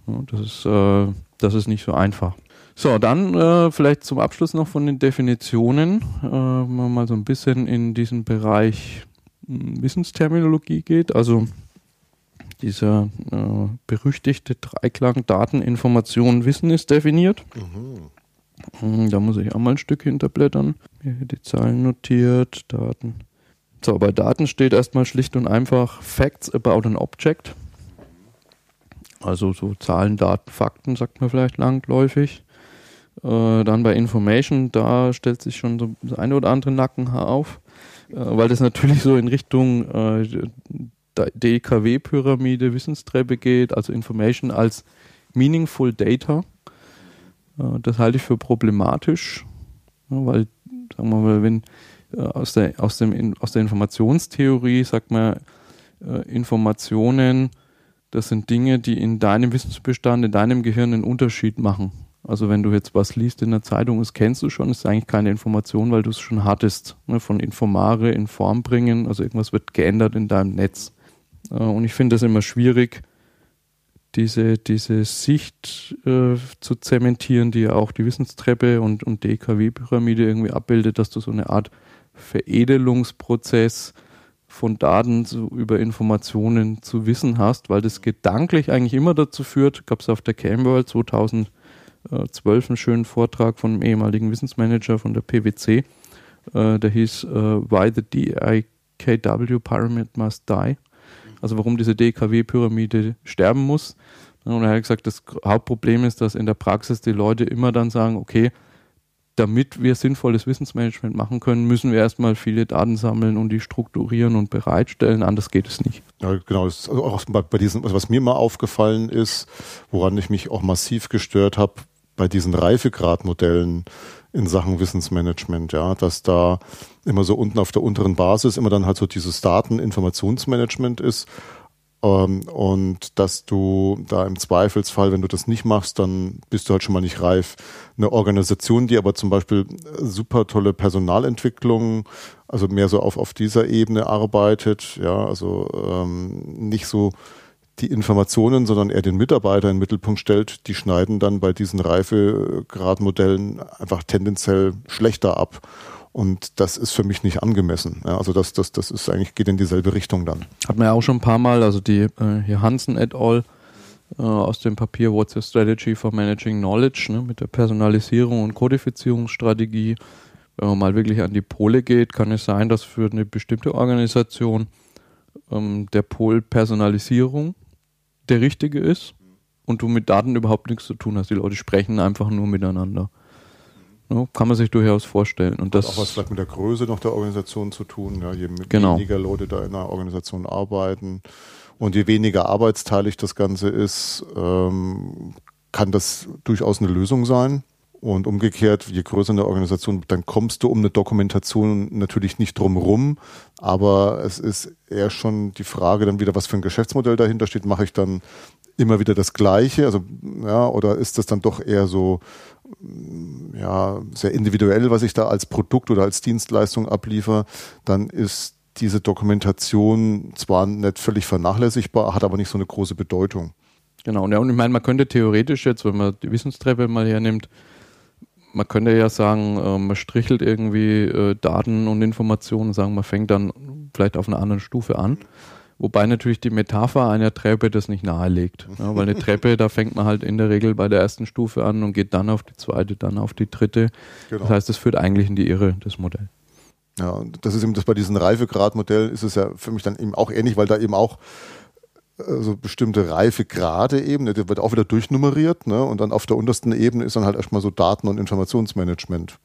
Mhm. Das, ist, äh, das ist nicht so einfach. So, dann äh, vielleicht zum Abschluss noch von den Definitionen, äh, mal so ein bisschen in diesen Bereich Wissensterminologie geht. Also dieser äh, berüchtigte Dreiklang Daten, Information, Wissen ist definiert. Mhm. Da muss ich auch mal ein Stück hinterblättern. Hier die Zahlen notiert, Daten. So, bei Daten steht erstmal schlicht und einfach Facts about an Object. Also so Zahlen, Daten, Fakten, sagt man vielleicht langläufig. Äh, dann bei Information, da stellt sich schon so das eine oder andere Nackenhaar auf, weil das natürlich so in Richtung äh, DKW-Pyramide, Wissenstreppe geht, also Information als Meaningful Data. Äh, das halte ich für problematisch, weil, sagen wir mal, wenn äh, aus der, aus, dem, aus der Informationstheorie sagt man, äh, Informationen, das sind Dinge, die in deinem Wissensbestand, in deinem Gehirn einen Unterschied machen. Also wenn du jetzt was liest in der Zeitung, das kennst du schon, ist eigentlich keine Information, weil du es schon hattest. Ne, von Informare in Form bringen, also irgendwas wird geändert in deinem Netz. Äh, und ich finde es immer schwierig, diese, diese Sicht äh, zu zementieren, die ja auch die Wissenstreppe und, und DKW-Pyramide irgendwie abbildet, dass du so eine Art Veredelungsprozess von Daten zu, über Informationen zu Wissen hast, weil das gedanklich eigentlich immer dazu führt, gab es auf der Camworld 2012 einen schönen Vortrag von einem ehemaligen Wissensmanager von der PwC, äh, der hieß äh, Why the DIKW Pyramid Must Die also warum diese DKW-Pyramide sterben muss. Und er hat gesagt, das Hauptproblem ist, dass in der Praxis die Leute immer dann sagen, okay, damit wir sinnvolles Wissensmanagement machen können, müssen wir erstmal viele Daten sammeln und die strukturieren und bereitstellen. Anders geht es nicht. Ja, genau. Also auch bei, diesen, also was mir mal aufgefallen ist, woran ich mich auch massiv gestört habe, bei diesen Reifegradmodellen in Sachen Wissensmanagement, ja, dass da immer so unten auf der unteren Basis immer dann halt so dieses Dateninformationsmanagement ist ähm, und dass du da im Zweifelsfall, wenn du das nicht machst, dann bist du halt schon mal nicht reif. Eine Organisation, die aber zum Beispiel super tolle Personalentwicklung, also mehr so auf, auf dieser Ebene arbeitet, ja, also ähm, nicht so die Informationen, sondern eher den Mitarbeiter in den Mittelpunkt stellt, die schneiden dann bei diesen Reifegradmodellen einfach tendenziell schlechter ab. Und das ist für mich nicht angemessen. Ja, also das, das, das ist eigentlich, geht in dieselbe Richtung dann. Hat man ja auch schon ein paar Mal, also die äh, hier Hansen et al. Äh, aus dem Papier What's Your Strategy for Managing Knowledge ne, mit der Personalisierung und Kodifizierungsstrategie. Wenn man mal wirklich an die Pole geht, kann es sein, dass für eine bestimmte Organisation ähm, der Pol Personalisierung der richtige ist und du mit Daten überhaupt nichts zu tun hast. Die Leute sprechen einfach nur miteinander. Ja, kann man sich durchaus vorstellen. Und das Hat auch was vielleicht mit der Größe noch der Organisation zu tun. Ja, je genau. weniger Leute da in der Organisation arbeiten und je weniger arbeitsteilig das Ganze ist, ähm, kann das durchaus eine Lösung sein. Und umgekehrt, je größer eine Organisation, dann kommst du um eine Dokumentation natürlich nicht drum rum. Aber es ist eher schon die Frage dann wieder, was für ein Geschäftsmodell dahinter steht. Mache ich dann immer wieder das Gleiche? Also, ja, oder ist das dann doch eher so ja, sehr individuell, was ich da als Produkt oder als Dienstleistung abliefere, dann ist diese Dokumentation zwar nicht völlig vernachlässigbar, hat aber nicht so eine große Bedeutung. Genau, und ich meine, man könnte theoretisch jetzt, wenn man die Wissenstreppe mal hernimmt, man könnte ja sagen, äh, man strichelt irgendwie äh, Daten und Informationen, sagen, man fängt dann vielleicht auf einer anderen Stufe an. Wobei natürlich die Metapher einer Treppe das nicht nahelegt. Ja, weil eine Treppe, da fängt man halt in der Regel bei der ersten Stufe an und geht dann auf die zweite, dann auf die dritte. Genau. Das heißt, das führt eigentlich in die Irre, das Modell. Ja, das ist eben das bei diesen Reifegradmodellen ist es ja für mich dann eben auch ähnlich, weil da eben auch äh, so bestimmte Reifegrade eben, der wird auch wieder durchnummeriert, ne? Und dann auf der untersten Ebene ist dann halt erstmal so Daten- und Informationsmanagement.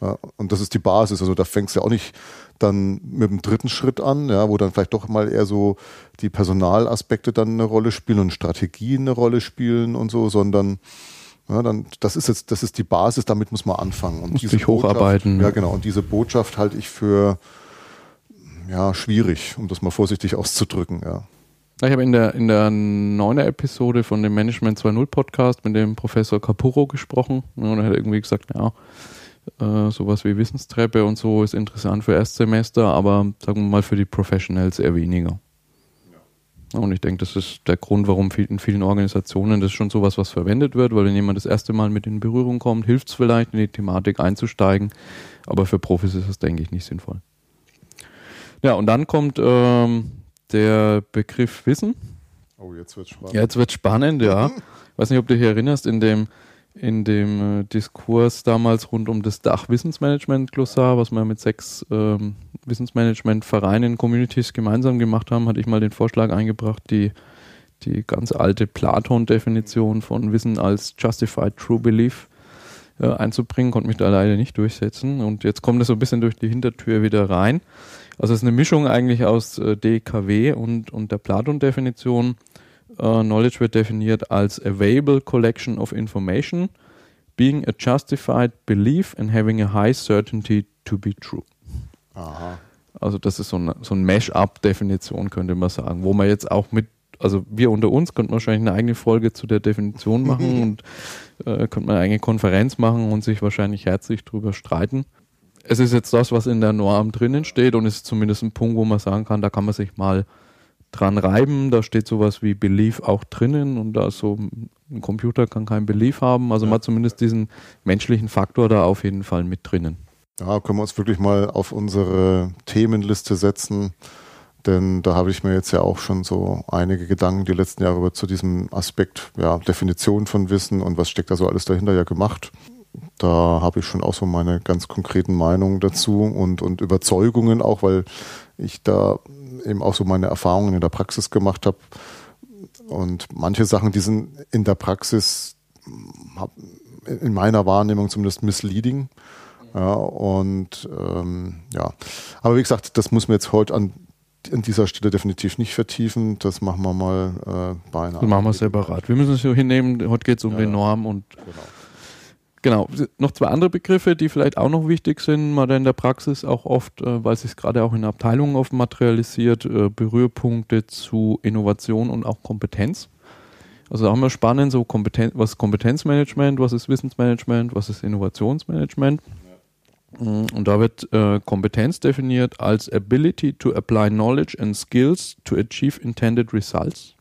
Ja, und das ist die Basis. Also da fängst du ja auch nicht dann mit dem dritten Schritt an, ja, wo dann vielleicht doch mal eher so die Personalaspekte dann eine Rolle spielen und Strategien eine Rolle spielen und so, sondern ja, dann, das ist jetzt, das ist die Basis, damit muss man anfangen. Und muss diese hocharbeiten. Ja, genau. Und diese Botschaft halte ich für ja, schwierig, um das mal vorsichtig auszudrücken, ja. Ich habe in der, in der neuner Episode von dem Management 2.0 Podcast mit dem Professor Capurro gesprochen. Und er hat irgendwie gesagt, ja, äh, sowas wie Wissenstreppe und so ist interessant für Erstsemester, aber sagen wir mal für die Professionals eher weniger. Ja. Und ich denke, das ist der Grund, warum in vielen Organisationen das schon sowas, was verwendet wird, weil wenn jemand das erste Mal mit in Berührung kommt, hilft es vielleicht, in die Thematik einzusteigen, aber für Profis ist das, denke ich, nicht sinnvoll. Ja, und dann kommt ähm, der Begriff Wissen. Oh, jetzt wird spannend. Jetzt wird spannend, ja. Ich weiß nicht, ob du dich erinnerst, in dem in dem äh, Diskurs damals rund um das Dach Wissensmanagement Glossar, was wir mit sechs ähm, Wissensmanagement-Vereinen, Communities gemeinsam gemacht haben, hatte ich mal den Vorschlag eingebracht, die, die ganz alte Platon-Definition von Wissen als Justified True Belief äh, einzubringen, konnte mich da leider nicht durchsetzen. Und jetzt kommt es so ein bisschen durch die Hintertür wieder rein. Also es ist eine Mischung eigentlich aus äh, DKW und, und der Platon-Definition Uh, knowledge wird definiert als available collection of information, being a justified belief and having a high certainty to be true. Aha. Also das ist so, eine, so ein Mash-up-Definition, könnte man sagen, wo man jetzt auch mit, also wir unter uns könnten wahrscheinlich eine eigene Folge zu der Definition machen und äh, könnte man eine eigene Konferenz machen und sich wahrscheinlich herzlich drüber streiten. Es ist jetzt das, was in der Norm drinnen steht und ist zumindest ein Punkt, wo man sagen kann, da kann man sich mal dran reiben. Da steht sowas wie Belief auch drinnen und da so ein Computer kann kein Belief haben. Also ja. man hat zumindest diesen menschlichen Faktor da auf jeden Fall mit drinnen. Ja, können wir uns wirklich mal auf unsere Themenliste setzen. Denn da habe ich mir jetzt ja auch schon so einige Gedanken die letzten Jahre über zu diesem Aspekt, ja, Definition von Wissen und was steckt da so alles dahinter ja gemacht. Da habe ich schon auch so meine ganz konkreten Meinungen dazu und, und Überzeugungen auch, weil ich da eben auch so meine Erfahrungen in der Praxis gemacht habe. Und manche Sachen, die sind in der Praxis, in meiner Wahrnehmung zumindest misleading. Ja, und ähm, ja, aber wie gesagt, das muss man jetzt heute an, an dieser Stelle definitiv nicht vertiefen. Das machen wir mal äh, bei einer. Das machen wir separat. Wir müssen es so hinnehmen. Heute geht es um ja, die Norm und genau. Genau, noch zwei andere Begriffe, die vielleicht auch noch wichtig sind, mal in der Praxis auch oft, äh, weil sich gerade auch in Abteilungen oft materialisiert, äh, Berührpunkte zu Innovation und auch Kompetenz. Also da haben wir spannend, so Kompetenz, was ist Kompetenzmanagement, was ist Wissensmanagement, was ist Innovationsmanagement. Mm, und da wird äh, Kompetenz definiert als Ability to apply knowledge and skills to achieve intended results.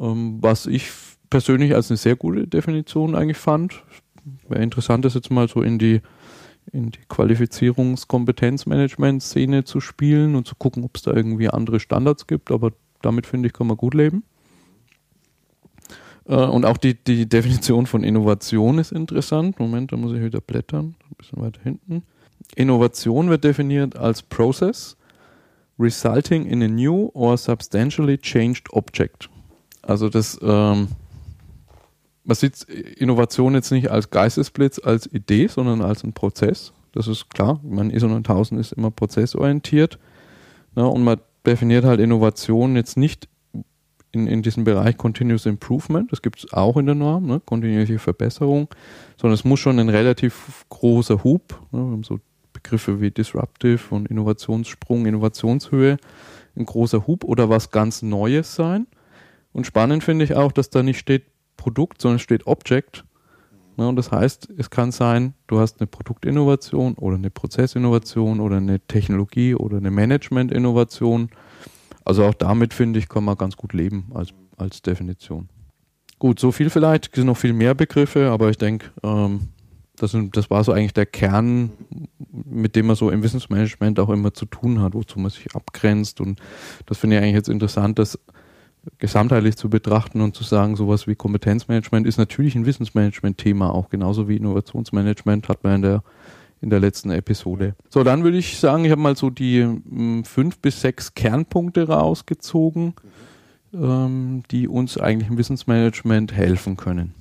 Ähm, was ich persönlich als eine sehr gute Definition eigentlich fand. Wäre interessant, das jetzt mal so in die, in die Qualifizierungskompetenzmanagement-Szene zu spielen und zu gucken, ob es da irgendwie andere Standards gibt, aber damit finde ich, kann man gut leben. Äh, und auch die, die Definition von Innovation ist interessant. Moment, da muss ich wieder blättern, ein bisschen weiter hinten. Innovation wird definiert als Process resulting in a new or substantially changed object. Also das ähm, man sieht Innovation jetzt nicht als Geistesblitz, als Idee, sondern als ein Prozess. Das ist klar. Man ISO 9000 ist immer prozessorientiert. Ne, und man definiert halt Innovation jetzt nicht in, in diesem Bereich Continuous Improvement. Das gibt es auch in der Norm, ne, kontinuierliche Verbesserung. Sondern es muss schon ein relativ großer Hub, ne, so Begriffe wie Disruptive und Innovationssprung, Innovationshöhe, ein großer Hub oder was ganz Neues sein. Und spannend finde ich auch, dass da nicht steht Produkt, sondern steht Object. Ja, und das heißt, es kann sein, du hast eine Produktinnovation oder eine Prozessinnovation oder eine Technologie oder eine Managementinnovation. Also auch damit, finde ich, kann man ganz gut leben als, als Definition. Gut, so viel vielleicht. Es sind noch viel mehr Begriffe, aber ich denke, ähm, das, das war so eigentlich der Kern, mit dem man so im Wissensmanagement auch immer zu tun hat, wozu man sich abgrenzt. Und das finde ich eigentlich jetzt interessant, dass gesamtheitlich zu betrachten und zu sagen, sowas wie Kompetenzmanagement ist natürlich ein Wissensmanagement-Thema, auch genauso wie Innovationsmanagement hat man in der, in der letzten Episode. So, dann würde ich sagen, ich habe mal so die hm, fünf bis sechs Kernpunkte rausgezogen, ähm, die uns eigentlich im Wissensmanagement helfen können.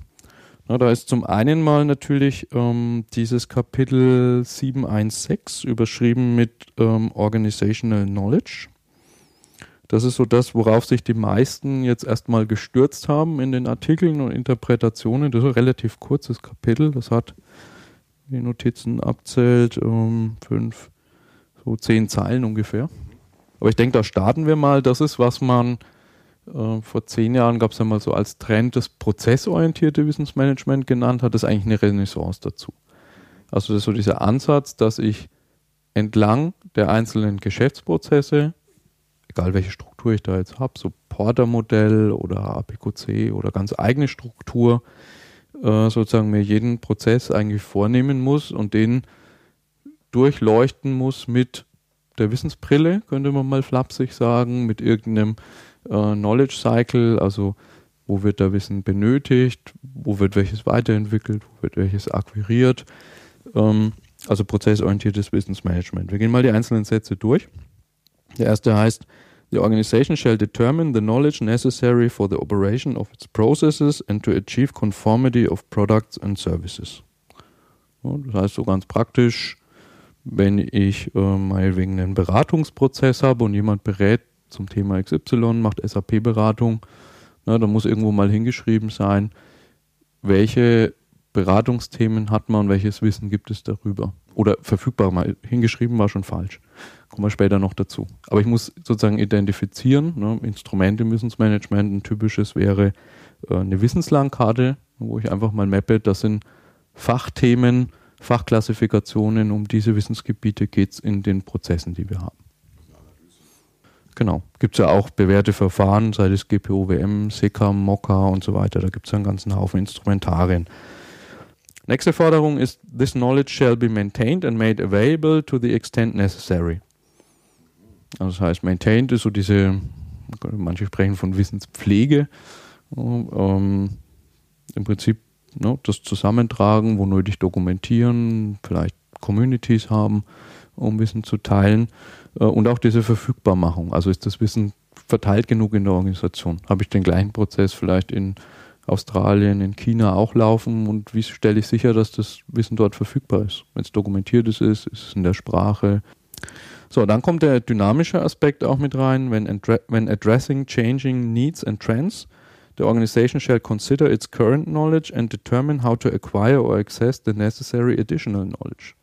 Da ist zum einen mal natürlich ähm, dieses Kapitel 716 überschrieben mit ähm, Organizational Knowledge. Das ist so das, worauf sich die meisten jetzt erstmal gestürzt haben in den Artikeln und Interpretationen. Das ist ein relativ kurzes Kapitel. Das hat, wie Notizen abzählt, um fünf, so zehn Zeilen ungefähr. Aber ich denke, da starten wir mal. Das ist, was man äh, vor zehn Jahren gab es ja mal so als Trend das prozessorientierte Wissensmanagement genannt hat. Das ist eigentlich eine Renaissance dazu. Also das ist so dieser Ansatz, dass ich entlang der einzelnen Geschäftsprozesse egal welche Struktur ich da jetzt habe, so Porter-Modell oder APQC oder ganz eigene Struktur, äh, sozusagen mir jeden Prozess eigentlich vornehmen muss und den durchleuchten muss mit der Wissensbrille, könnte man mal flapsig sagen, mit irgendeinem äh, Knowledge Cycle, also wo wird da Wissen benötigt, wo wird welches weiterentwickelt, wo wird welches akquiriert. Ähm, also prozessorientiertes Wissensmanagement. Wir gehen mal die einzelnen Sätze durch. Der erste heißt, The organization shall determine the knowledge necessary for the operation of its processes and to achieve conformity of products and services. das heißt so ganz praktisch, wenn ich äh, mal wegen einen Beratungsprozess habe und jemand berät zum Thema XY, macht SAP-Beratung, dann muss irgendwo mal hingeschrieben sein, welche Beratungsthemen hat man und welches Wissen gibt es darüber. Oder verfügbar mal hingeschrieben war schon falsch. Kommen wir später noch dazu. Aber ich muss sozusagen identifizieren. Ne, Instrumente im Wissensmanagement, ein typisches wäre äh, eine Wissenslandkarte, wo ich einfach mal mappe, das sind Fachthemen, Fachklassifikationen, um diese Wissensgebiete geht es in den Prozessen, die wir haben. Genau. Gibt es ja auch bewährte Verfahren, sei es GPOWM, SECAM, MOCA und so weiter. Da gibt es einen ganzen Haufen Instrumentarien. Nächste Forderung ist, this knowledge shall be maintained and made available to the extent necessary. Also das heißt, maintained ist so diese, manche sprechen von Wissenspflege. Ähm, Im Prinzip ne, das Zusammentragen, wo nötig dokumentieren, vielleicht Communities haben, um Wissen zu teilen. Äh, und auch diese Verfügbarmachung. Also ist das Wissen verteilt genug in der Organisation? Habe ich den gleichen Prozess vielleicht in Australien, in China auch laufen und wie stelle ich sicher, dass das Wissen dort verfügbar ist. Wenn es dokumentiert ist, ist es in der Sprache. So, dann kommt der dynamische Aspekt auch mit rein. When, when addressing changing needs and trends, the organization shall consider its current knowledge and determine how to acquire or access the necessary additional knowledge.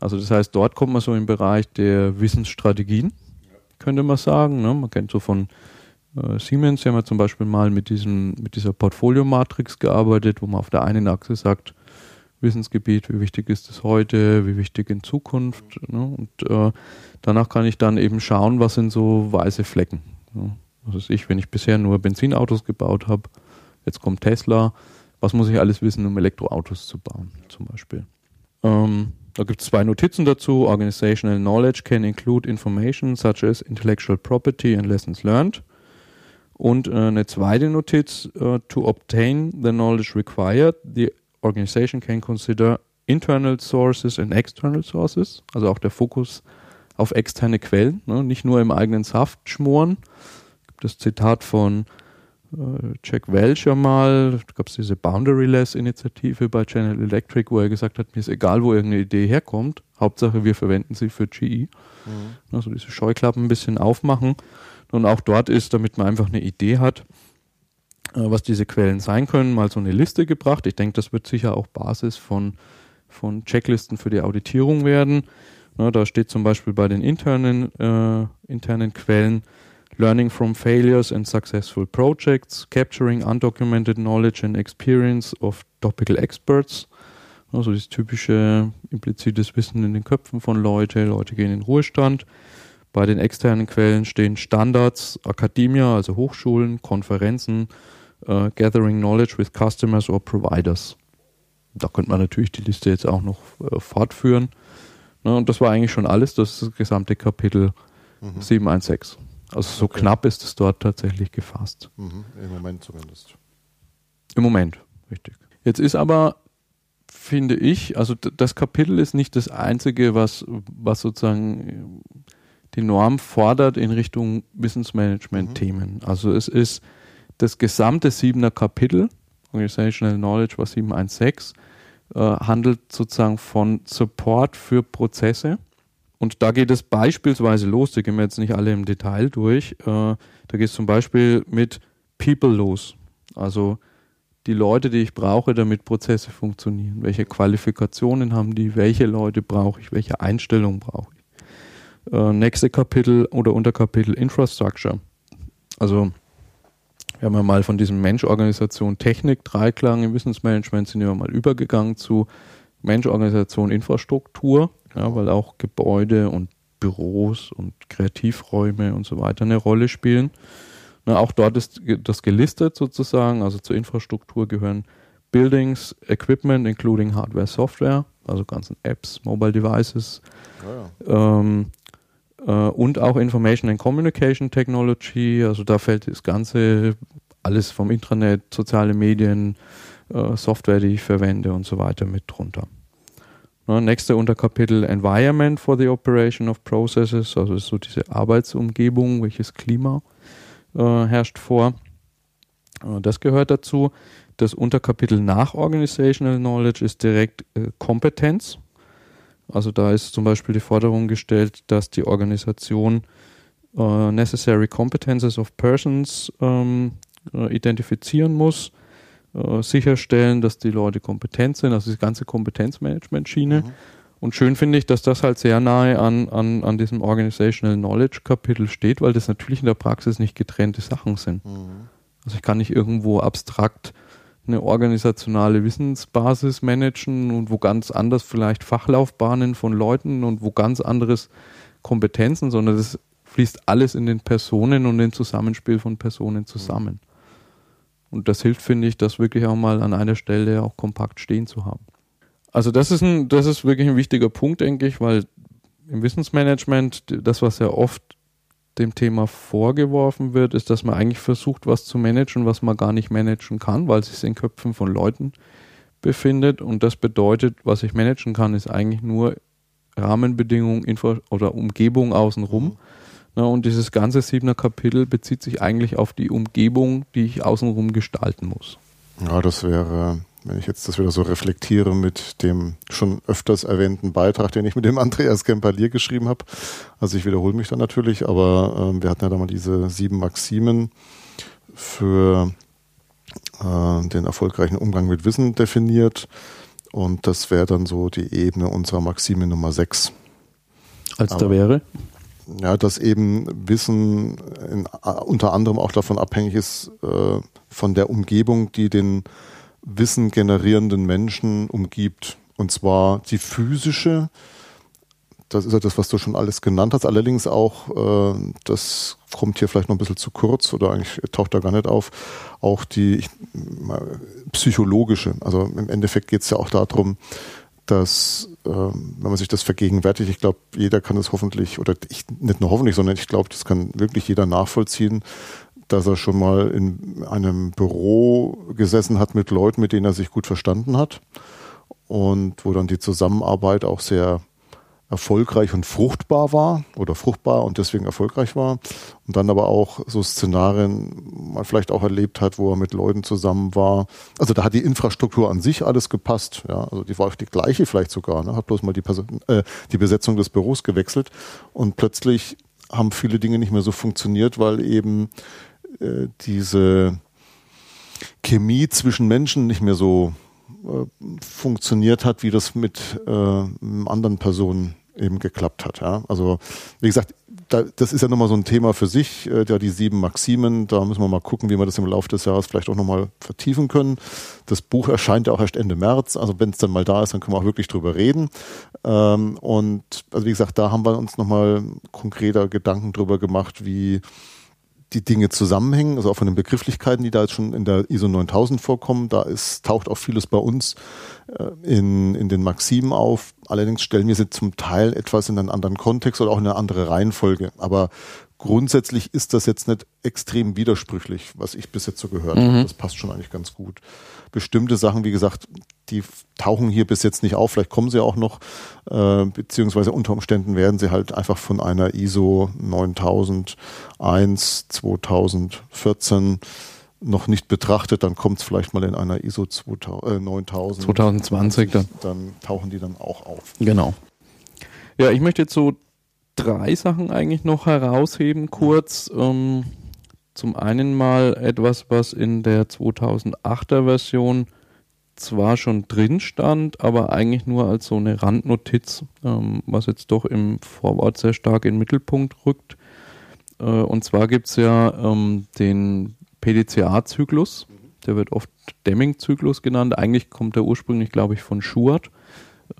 Also das heißt, dort kommt man so im Bereich der Wissensstrategien, könnte man sagen. Ne? Man kennt so von äh, Siemens, die haben ja zum Beispiel mal mit, diesem, mit dieser Portfolio-Matrix gearbeitet, wo man auf der einen Achse sagt, Wissensgebiet, wie wichtig ist es heute, wie wichtig in Zukunft. Ne? Und äh, danach kann ich dann eben schauen, was sind so weiße Flecken. Ne? Was weiß ich, wenn ich bisher nur Benzinautos gebaut habe, jetzt kommt Tesla, was muss ich alles wissen, um Elektroautos zu bauen, zum Beispiel. Ähm, da gibt es zwei Notizen dazu. Organizational knowledge can include information such as intellectual property and lessons learned. Und äh, eine zweite Notiz, uh, to obtain the knowledge required, the organization can consider internal sources and external sources. Also auch der Fokus auf externe Quellen, ne? nicht nur im eigenen Saft schmoren. Das Zitat von äh, Jack Welch mal, da gab es diese Boundaryless-Initiative bei General Electric, wo er gesagt hat, mir ist egal, wo irgendeine Idee herkommt, Hauptsache wir verwenden sie für GE. Mhm. Also diese Scheuklappen ein bisschen aufmachen. Und auch dort ist, damit man einfach eine Idee hat, was diese Quellen sein können, mal so eine Liste gebracht. Ich denke, das wird sicher auch Basis von, von Checklisten für die Auditierung werden. da steht zum Beispiel bei den internen, äh, internen Quellen, learning from failures and successful projects, capturing undocumented knowledge and experience of topical experts. Also das typische implizites Wissen in den Köpfen von Leuten. Leute gehen in Ruhestand. Bei den externen Quellen stehen Standards, Akademia, also Hochschulen, Konferenzen, uh, Gathering Knowledge with Customers or Providers. Da könnte man natürlich die Liste jetzt auch noch uh, fortführen. Ne, und das war eigentlich schon alles, das, das gesamte Kapitel mhm. 716. Also so okay. knapp ist es dort tatsächlich gefasst. Mhm, Im Moment zumindest. Im Moment, richtig. Jetzt ist aber, finde ich, also das Kapitel ist nicht das einzige, was, was sozusagen die Norm fordert in Richtung Wissensmanagement-Themen. Mhm. Also es ist das gesamte siebener Kapitel, Organizational Knowledge war 716, äh, handelt sozusagen von Support für Prozesse und da geht es beispielsweise los, die gehen wir jetzt nicht alle im Detail durch, äh, da geht es zum Beispiel mit People los. Also die Leute, die ich brauche, damit Prozesse funktionieren. Welche Qualifikationen haben die? Welche Leute brauche ich? Welche Einstellungen brauche ich? Äh, nächste Kapitel oder Unterkapitel Infrastructure. Also wir haben ja mal von diesem Mensch-Organisation Technik, Dreiklang im Wissensmanagement sind wir mal übergegangen zu Mensch-Organisation Infrastruktur ja, weil auch Gebäude und Büros und Kreativräume und so weiter eine Rolle spielen. Na, auch dort ist das gelistet sozusagen, also zur Infrastruktur gehören Buildings, Equipment, including Hardware, Software, also ganzen Apps, Mobile Devices oh ja. ähm, äh, und auch Information and Communication Technology, also da fällt das Ganze alles vom Intranet, soziale Medien, äh, Software, die ich verwende und so weiter mit drunter. Ne, nächste Unterkapitel Environment for the Operation of Processes, also so diese Arbeitsumgebung, welches Klima äh, herrscht vor. Äh, das gehört dazu. Das Unterkapitel nach Organizational Knowledge ist direkt äh, Kompetenz. Also da ist zum Beispiel die Forderung gestellt, dass die Organisation äh, Necessary Competences of Persons ähm, äh, identifizieren muss äh, sicherstellen, dass die Leute kompetent sind, also die ganze Kompetenzmanagement-Schiene. Mhm. Und schön finde ich, dass das halt sehr nahe an, an, an diesem Organizational Knowledge Kapitel steht, weil das natürlich in der Praxis nicht getrennte Sachen sind. Mhm. Also ich kann nicht irgendwo abstrakt eine organisationale Wissensbasis managen und wo ganz anders vielleicht Fachlaufbahnen von Leuten und wo ganz anderes Kompetenzen, sondern das fließt alles in den Personen und den Zusammenspiel von Personen zusammen. Und das hilft, finde ich, das wirklich auch mal an einer Stelle auch kompakt stehen zu haben. Also das ist ein, das ist wirklich ein wichtiger Punkt, denke ich, weil im Wissensmanagement, das, was ja oft dem Thema vorgeworfen wird, ist, dass man eigentlich versucht, was zu managen, was man gar nicht managen kann, weil es sich in Köpfen von Leuten befindet. Und das bedeutet, was ich managen kann, ist eigentlich nur Rahmenbedingungen Info oder Umgebung außenrum. Ja, und dieses ganze siebener Kapitel bezieht sich eigentlich auf die Umgebung, die ich außenrum gestalten muss. Ja, das wäre, wenn ich jetzt das wieder so reflektiere mit dem schon öfters erwähnten Beitrag, den ich mit dem Andreas Kempalier geschrieben habe. Also ich wiederhole mich dann natürlich, aber äh, wir hatten ja da mal diese sieben Maximen für äh, den erfolgreichen Umgang mit Wissen definiert. Und das wäre dann so die Ebene unserer Maxime Nummer sechs. Als Aber, da wäre? Ja, dass eben Wissen in, unter anderem auch davon abhängig ist, äh, von der Umgebung, die den Wissen generierenden Menschen umgibt. Und zwar die physische, das ist ja das, was du schon alles genannt hast. Allerdings auch, äh, das kommt hier vielleicht noch ein bisschen zu kurz oder eigentlich taucht da gar nicht auf, auch die ich, psychologische. Also im Endeffekt geht es ja auch darum, dass, äh, wenn man sich das vergegenwärtigt, ich glaube, jeder kann es hoffentlich, oder ich, nicht nur hoffentlich, sondern ich glaube, das kann wirklich jeder nachvollziehen, dass er schon mal in einem Büro gesessen hat mit Leuten, mit denen er sich gut verstanden hat und wo dann die Zusammenarbeit auch sehr erfolgreich und fruchtbar war oder fruchtbar und deswegen erfolgreich war und dann aber auch so Szenarien man vielleicht auch erlebt hat, wo er mit Leuten zusammen war. Also da hat die Infrastruktur an sich alles gepasst. Ja, also die war die gleiche vielleicht sogar. Ne? Hat bloß mal die, Person, äh, die Besetzung des Büros gewechselt und plötzlich haben viele Dinge nicht mehr so funktioniert, weil eben äh, diese Chemie zwischen Menschen nicht mehr so äh, funktioniert hat, wie das mit äh, anderen Personen eben geklappt hat. Ja? Also wie gesagt, da, das ist ja nochmal so ein Thema für sich, äh, ja die sieben Maximen, da müssen wir mal gucken, wie wir das im Laufe des Jahres vielleicht auch nochmal vertiefen können. Das Buch erscheint ja auch erst Ende März, also wenn es dann mal da ist, dann können wir auch wirklich drüber reden. Ähm, und also wie gesagt, da haben wir uns nochmal konkreter Gedanken drüber gemacht, wie die Dinge zusammenhängen, also auch von den Begrifflichkeiten, die da jetzt schon in der ISO 9000 vorkommen. Da ist, taucht auch vieles bei uns äh, in, in den Maximen auf. Allerdings stellen wir sie zum Teil etwas in einen anderen Kontext oder auch in eine andere Reihenfolge. Aber grundsätzlich ist das jetzt nicht extrem widersprüchlich, was ich bis jetzt so gehört mhm. habe. Das passt schon eigentlich ganz gut. Bestimmte Sachen, wie gesagt, die tauchen hier bis jetzt nicht auf, vielleicht kommen sie auch noch, äh, beziehungsweise unter Umständen werden sie halt einfach von einer ISO 9001 2014 noch nicht betrachtet, dann kommt es vielleicht mal in einer ISO 2000, äh, 9000. 2020 dann. Dann tauchen die dann auch auf. Genau. Ja, ich möchte jetzt so drei Sachen eigentlich noch herausheben, kurz. Ähm, zum einen mal etwas, was in der 2008er Version zwar schon drin stand, aber eigentlich nur als so eine Randnotiz, ähm, was jetzt doch im Vorwort sehr stark in den Mittelpunkt rückt. Äh, und zwar gibt es ja ähm, den PDCA-Zyklus, der wird oft Deming-Zyklus genannt. Eigentlich kommt der ursprünglich, glaube ich, von Schuart.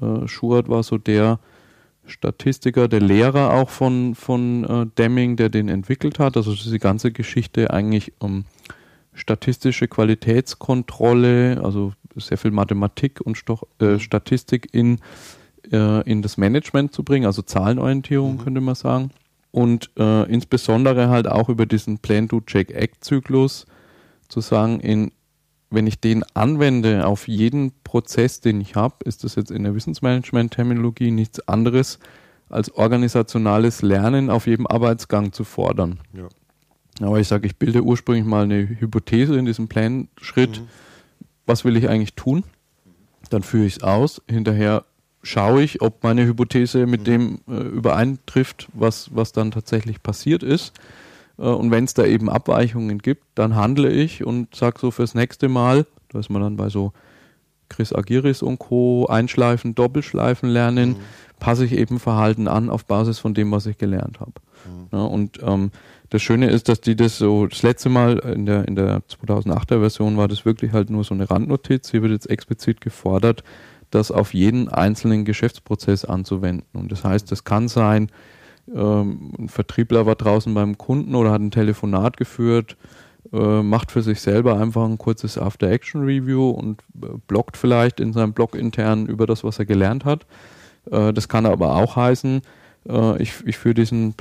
Äh, Schuart war so der Statistiker, der Lehrer auch von, von äh, Deming, der den entwickelt hat. Also diese ganze Geschichte eigentlich um statistische Qualitätskontrolle, also sehr viel Mathematik und Stoch, äh, Statistik in, äh, in das Management zu bringen, also Zahlenorientierung mhm. könnte man sagen. Und äh, insbesondere halt auch über diesen Plan-to-Check-Act-Zyklus zu sagen, in wenn ich den anwende auf jeden Prozess, den ich habe, ist das jetzt in der Wissensmanagement-Terminologie nichts anderes als organisationales Lernen auf jedem Arbeitsgang zu fordern. Ja. Aber ich sage, ich bilde ursprünglich mal eine Hypothese in diesem Plan-Schritt. Mhm. Was will ich eigentlich tun? Dann führe ich es aus. Hinterher schaue ich, ob meine Hypothese mit mhm. dem äh, übereintrifft, was, was dann tatsächlich passiert ist. Äh, und wenn es da eben Abweichungen gibt, dann handle ich und sage so fürs nächste Mal, da ist man dann bei so Chris Agiris und Co. Einschleifen, Doppelschleifen lernen, mhm. passe ich eben Verhalten an auf Basis von dem, was ich gelernt habe. Mhm. Ja, und ähm, das Schöne ist, dass die das so, das letzte Mal in der, in der 2008er Version war das wirklich halt nur so eine Randnotiz. Hier wird jetzt explizit gefordert, das auf jeden einzelnen Geschäftsprozess anzuwenden. Und das heißt, das kann sein, ähm, ein Vertriebler war draußen beim Kunden oder hat ein Telefonat geführt, äh, macht für sich selber einfach ein kurzes After-Action-Review und äh, bloggt vielleicht in seinem Blog intern über das, was er gelernt hat. Äh, das kann aber auch heißen, äh, ich, ich führe diesen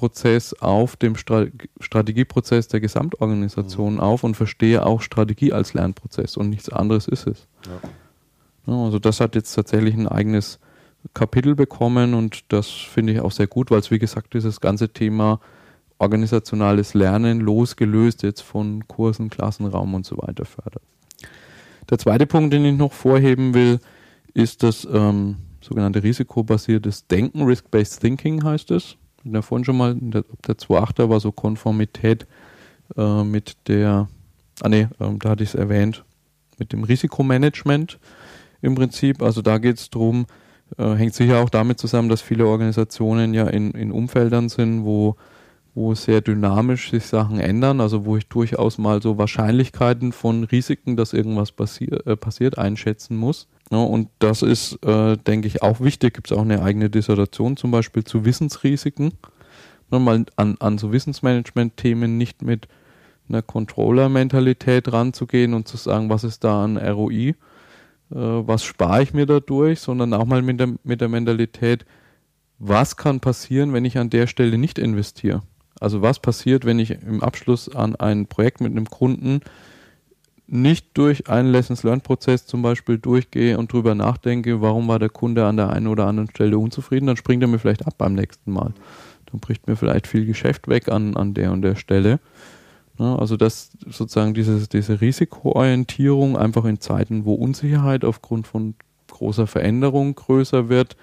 Plan-to-Check-Act-Prozess auf dem Stra Strategieprozess der Gesamtorganisation mhm. auf und verstehe auch Strategie als Lernprozess und nichts anderes ist es. Ja. Ja, also das hat jetzt tatsächlich ein eigenes Kapitel bekommen und das finde ich auch sehr gut, weil es wie gesagt dieses ganze Thema organisationales Lernen losgelöst jetzt von Kursen, Klassenraum und so weiter fördert. Der zweite Punkt, den ich noch vorheben will, ist das ähm, sogenannte risikobasiertes Denken, Risk-Based Thinking heißt es. Ich habe vorhin schon mal, der, der 2.8er war so Konformität äh, mit der, ah ne, äh, da hatte ich es erwähnt, mit dem Risikomanagement im Prinzip. Also da geht es darum, äh, hängt sicher auch damit zusammen, dass viele Organisationen ja in, in Umfeldern sind, wo, wo sehr dynamisch sich Sachen ändern, also wo ich durchaus mal so Wahrscheinlichkeiten von Risiken, dass irgendwas passier, äh, passiert, einschätzen muss. Ja, und das ist, äh, denke ich, auch wichtig. Gibt es auch eine eigene Dissertation zum Beispiel zu Wissensrisiken. Mal an, an so Wissensmanagement-Themen nicht mit einer Controller-Mentalität ranzugehen und zu sagen, was ist da an ROI, äh, was spare ich mir dadurch, sondern auch mal mit der, mit der Mentalität, was kann passieren, wenn ich an der Stelle nicht investiere? Also was passiert, wenn ich im Abschluss an ein Projekt mit einem Kunden nicht durch einen Lessons Learned Prozess zum Beispiel durchgehe und drüber nachdenke, warum war der Kunde an der einen oder anderen Stelle unzufrieden, dann springt er mir vielleicht ab beim nächsten Mal. Dann bricht mir vielleicht viel Geschäft weg an, an der und der Stelle. Ja, also das sozusagen diese, diese Risikoorientierung einfach in Zeiten, wo Unsicherheit aufgrund von großer Veränderung größer wird,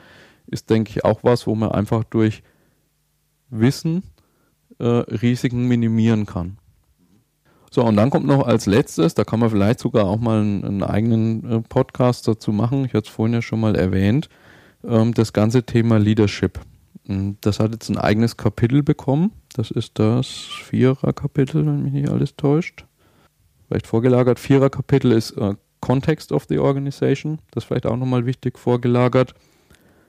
ist, denke ich, auch was, wo man einfach durch Wissen äh, Risiken minimieren kann. So, und dann kommt noch als letztes, da kann man vielleicht sogar auch mal einen, einen eigenen äh, Podcast dazu machen, ich hatte es vorhin ja schon mal erwähnt, ähm, das ganze Thema Leadership. Das hat jetzt ein eigenes Kapitel bekommen. Das ist das Vierer-Kapitel, wenn mich nicht alles täuscht. Vielleicht vorgelagert. Vierer-Kapitel ist äh, Context of the Organization. Das ist vielleicht auch nochmal wichtig vorgelagert.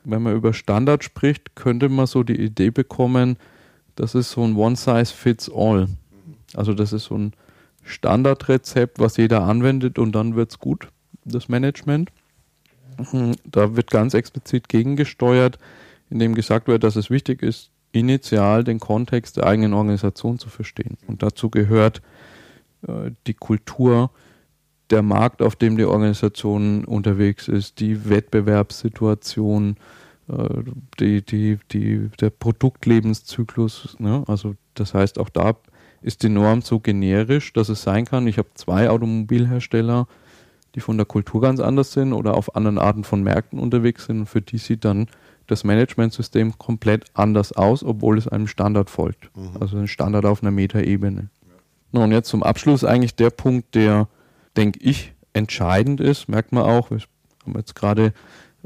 Wenn man über Standard spricht, könnte man so die Idee bekommen, das ist so ein One-Size-Fits-All. Also das ist so ein Standardrezept, was jeder anwendet und dann wird es gut, das Management. Da wird ganz explizit gegengesteuert in dem gesagt wird, dass es wichtig ist, initial den Kontext der eigenen Organisation zu verstehen. Und dazu gehört äh, die Kultur, der Markt, auf dem die Organisation unterwegs ist, die Wettbewerbssituation, die, die, die, der Produktlebenszyklus. Ne? Also das heißt, auch da ist die Norm so generisch, dass es sein kann, ich habe zwei Automobilhersteller, die von der Kultur ganz anders sind oder auf anderen Arten von Märkten unterwegs sind, für die sie dann das Managementsystem komplett anders aus, obwohl es einem Standard folgt. Mhm. Also ein Standard auf einer Metaebene. Ja. und jetzt zum Abschluss eigentlich der Punkt, der, denke ich, entscheidend ist, merkt man auch, wir haben jetzt gerade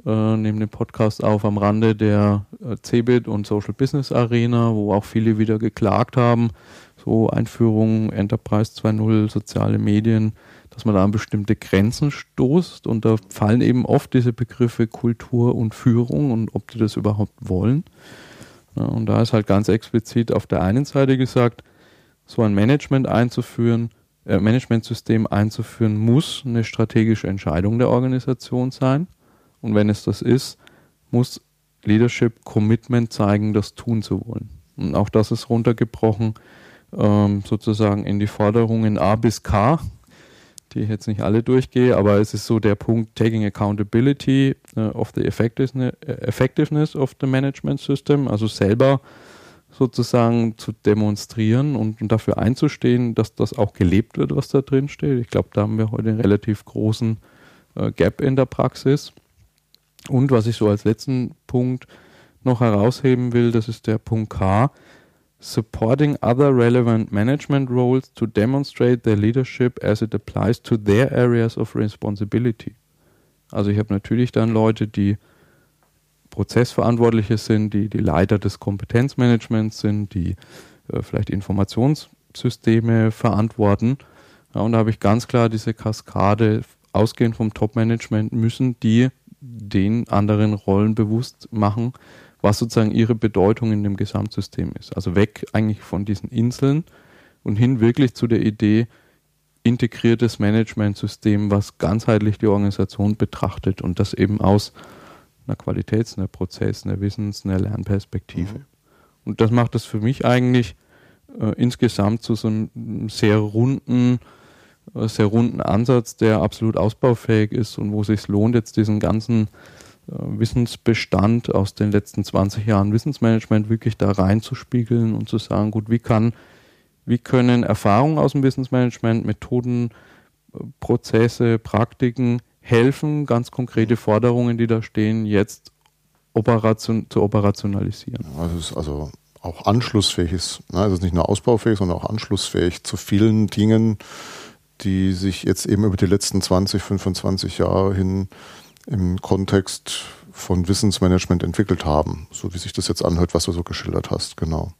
äh, neben dem Podcast auf am Rande der äh, CeBIT und Social Business Arena, wo auch viele wieder geklagt haben, so Einführung Enterprise 2.0, soziale Medien, dass man da an bestimmte Grenzen stoßt und da fallen eben oft diese Begriffe Kultur und Führung und ob die das überhaupt wollen. Ja, und da ist halt ganz explizit auf der einen Seite gesagt, so ein Management einzuführen, äh, Managementsystem einzuführen, muss eine strategische Entscheidung der Organisation sein. Und wenn es das ist, muss Leadership Commitment zeigen, das tun zu wollen. Und auch das ist runtergebrochen ähm, sozusagen in die Forderungen A bis K die ich jetzt nicht alle durchgehe, aber es ist so der Punkt Taking Accountability uh, of the effectiveness of the Management System, also selber sozusagen zu demonstrieren und, und, dafür einzustehen, dass das auch gelebt wird, was da drin steht. Ich glaube, da haben wir heute einen relativ großen uh, Gap in der Praxis. Und was ich so als letzten Punkt noch herausheben will, das ist der Punkt K, supporting other relevant management roles to demonstrate their leadership as it applies to their areas of responsibility. Also ich habe natürlich dann Leute, die Prozessverantwortliche sind, die die Leiter des Kompetenzmanagements sind, die äh, vielleicht Informationssysteme verantworten. Ja, und da habe ich ganz klar diese Kaskade, ausgehend vom Top-Management, müssen die den anderen Rollen bewusst machen, was sozusagen ihre Bedeutung in dem Gesamtsystem ist. Also weg eigentlich von diesen Inseln und hin wirklich zu der Idee, integriertes Managementsystem, was ganzheitlich die Organisation betrachtet und das eben aus einer Qualitäts-, einer Prozess-, einer Wissens-, einer Lernperspektive. Mhm. Und das macht es für mich eigentlich äh, insgesamt zu so einem sehr runden, sehr runden Ansatz, der absolut ausbaufähig ist und wo es sich lohnt, jetzt diesen ganzen Wissensbestand aus den letzten 20 Jahren Wissensmanagement wirklich da reinzuspiegeln und zu sagen, gut, wie kann, wie können Erfahrungen aus dem Wissensmanagement, Methoden, Prozesse, Praktiken helfen, ganz konkrete Forderungen, die da stehen, jetzt operation, zu operationalisieren. Also, es ist also auch anschlussfähig ist. Ne? Es ist nicht nur ausbaufähig, sondern auch anschlussfähig zu vielen Dingen, die sich jetzt eben über die letzten 20, 25 Jahre hin im Kontext von Wissensmanagement entwickelt haben, so wie sich das jetzt anhört, was du so geschildert hast, genau.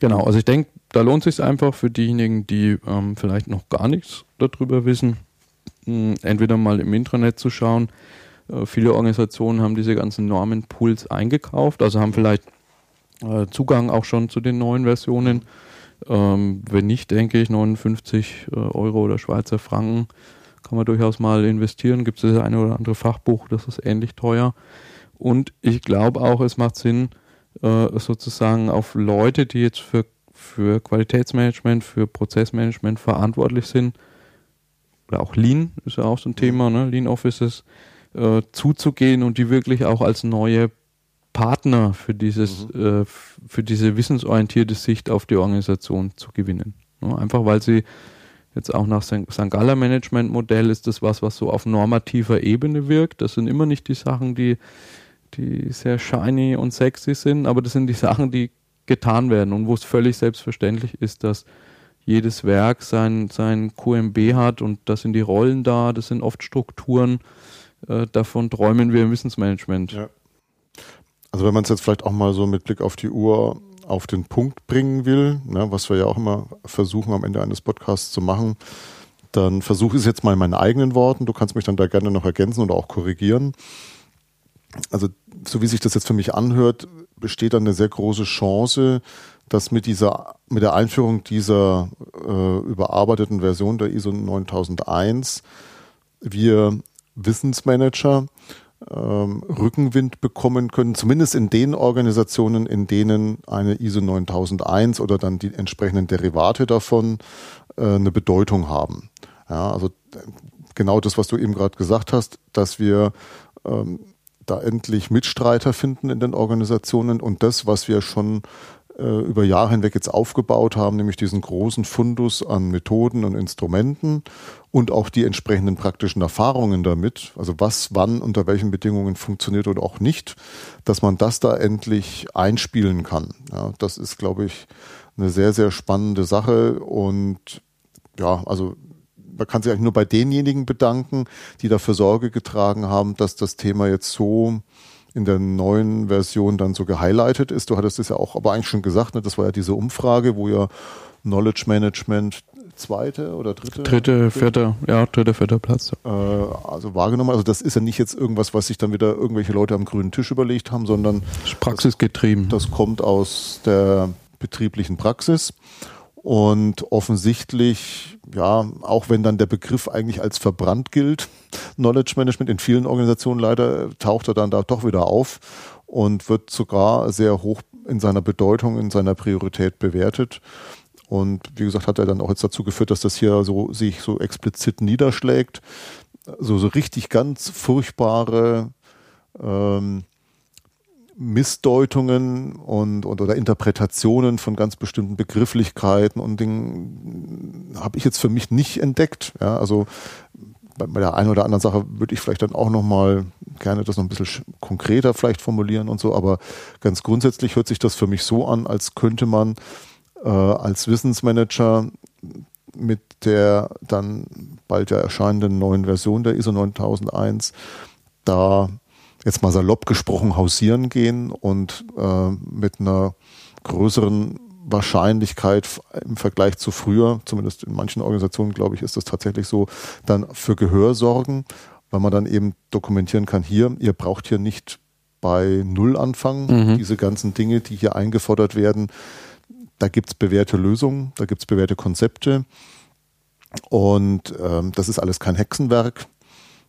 Genau, also ich denke, da lohnt es sich einfach für diejenigen, die ähm, vielleicht noch gar nichts darüber wissen, mh, entweder mal im Intranet zu schauen. Äh, viele Organisationen haben diese ganzen Normenpools eingekauft, also haben vielleicht äh, Zugang auch schon zu den neuen Versionen. Ähm, wenn nicht, denke ich, 59 äh, Euro oder Schweizer Franken kann man durchaus mal investieren. Gibt es das eine oder andere Fachbuch, das ist ähnlich teuer. Und ich glaube auch, es macht Sinn, äh, sozusagen auf Leute, die jetzt für, für Qualitätsmanagement, für Prozessmanagement verantwortlich sind, oder auch Lean ist ja auch so ein Thema, ne? Lean Offices, äh, zuzugehen und die wirklich auch als neue Partner für dieses, mhm. äh, für diese wissensorientierte Sicht auf die Organisation zu gewinnen. Ne? Einfach weil sie jetzt auch nach St. Galler Management Modell ist das was, was so auf normativer Ebene wirkt. Das sind immer nicht die Sachen, die, die sehr shiny und sexy sind, aber das sind die Sachen, die getan werden und wo es völlig selbstverständlich ist, dass jedes Werk sein, sein QMB hat und da sind die Rollen da, das sind oft Strukturen. Äh, davon träumen wir im Wissensmanagement. Ja. Also wenn man es jetzt vielleicht auch mal so mit Blick auf die Uhr auf den Punkt bringen will, ne, was wir ja auch immer versuchen am Ende eines Podcasts zu machen, dann versuche ich es jetzt mal in meinen eigenen Worten. Du kannst mich dann da gerne noch ergänzen oder auch korrigieren. Also so wie sich das jetzt für mich anhört, besteht dann eine sehr große Chance, dass mit dieser, mit der Einführung dieser äh, überarbeiteten Version der ISO 9001 wir Wissensmanager ähm, Rückenwind bekommen können, zumindest in den Organisationen, in denen eine ISO 9001 oder dann die entsprechenden Derivate davon äh, eine Bedeutung haben. Ja, also genau das, was du eben gerade gesagt hast, dass wir ähm, da endlich Mitstreiter finden in den Organisationen und das, was wir schon über Jahre hinweg jetzt aufgebaut haben, nämlich diesen großen Fundus an Methoden und Instrumenten und auch die entsprechenden praktischen Erfahrungen damit, also was wann unter welchen Bedingungen funktioniert oder auch nicht, dass man das da endlich einspielen kann. Ja, das ist, glaube ich, eine sehr, sehr spannende Sache und ja, also man kann sich eigentlich nur bei denjenigen bedanken, die dafür Sorge getragen haben, dass das Thema jetzt so in der neuen Version dann so gehighlightet ist. Du hattest es ja auch aber eigentlich schon gesagt, ne? das war ja diese Umfrage, wo ja Knowledge Management zweite oder dritte? Dritte, vierte, ja, dritte, vierter Platz. Äh, also wahrgenommen. Also das ist ja nicht jetzt irgendwas, was sich dann wieder irgendwelche Leute am grünen Tisch überlegt haben, sondern praxisgetrieben. Das, das kommt aus der betrieblichen Praxis. Und offensichtlich, ja, auch wenn dann der Begriff eigentlich als verbrannt gilt, Knowledge Management in vielen Organisationen leider taucht er dann da doch wieder auf und wird sogar sehr hoch in seiner Bedeutung, in seiner Priorität bewertet. Und wie gesagt, hat er dann auch jetzt dazu geführt, dass das hier so sich so explizit niederschlägt. So, so richtig ganz furchtbare ähm, Missdeutungen und, und oder Interpretationen von ganz bestimmten Begrifflichkeiten und Dingen habe ich jetzt für mich nicht entdeckt. Ja, also bei, der einen oder anderen Sache würde ich vielleicht dann auch noch mal gerne das noch ein bisschen konkreter vielleicht formulieren und so, aber ganz grundsätzlich hört sich das für mich so an, als könnte man äh, als Wissensmanager mit der dann bald ja erscheinenden neuen Version der ISO 9001 da jetzt mal salopp gesprochen hausieren gehen und äh, mit einer größeren Wahrscheinlichkeit im Vergleich zu früher, zumindest in manchen Organisationen, glaube ich, ist das tatsächlich so, dann für Gehör sorgen, weil man dann eben dokumentieren kann, hier, ihr braucht hier nicht bei Null anfangen. Mhm. Diese ganzen Dinge, die hier eingefordert werden, da gibt's bewährte Lösungen, da gibt's bewährte Konzepte. Und ähm, das ist alles kein Hexenwerk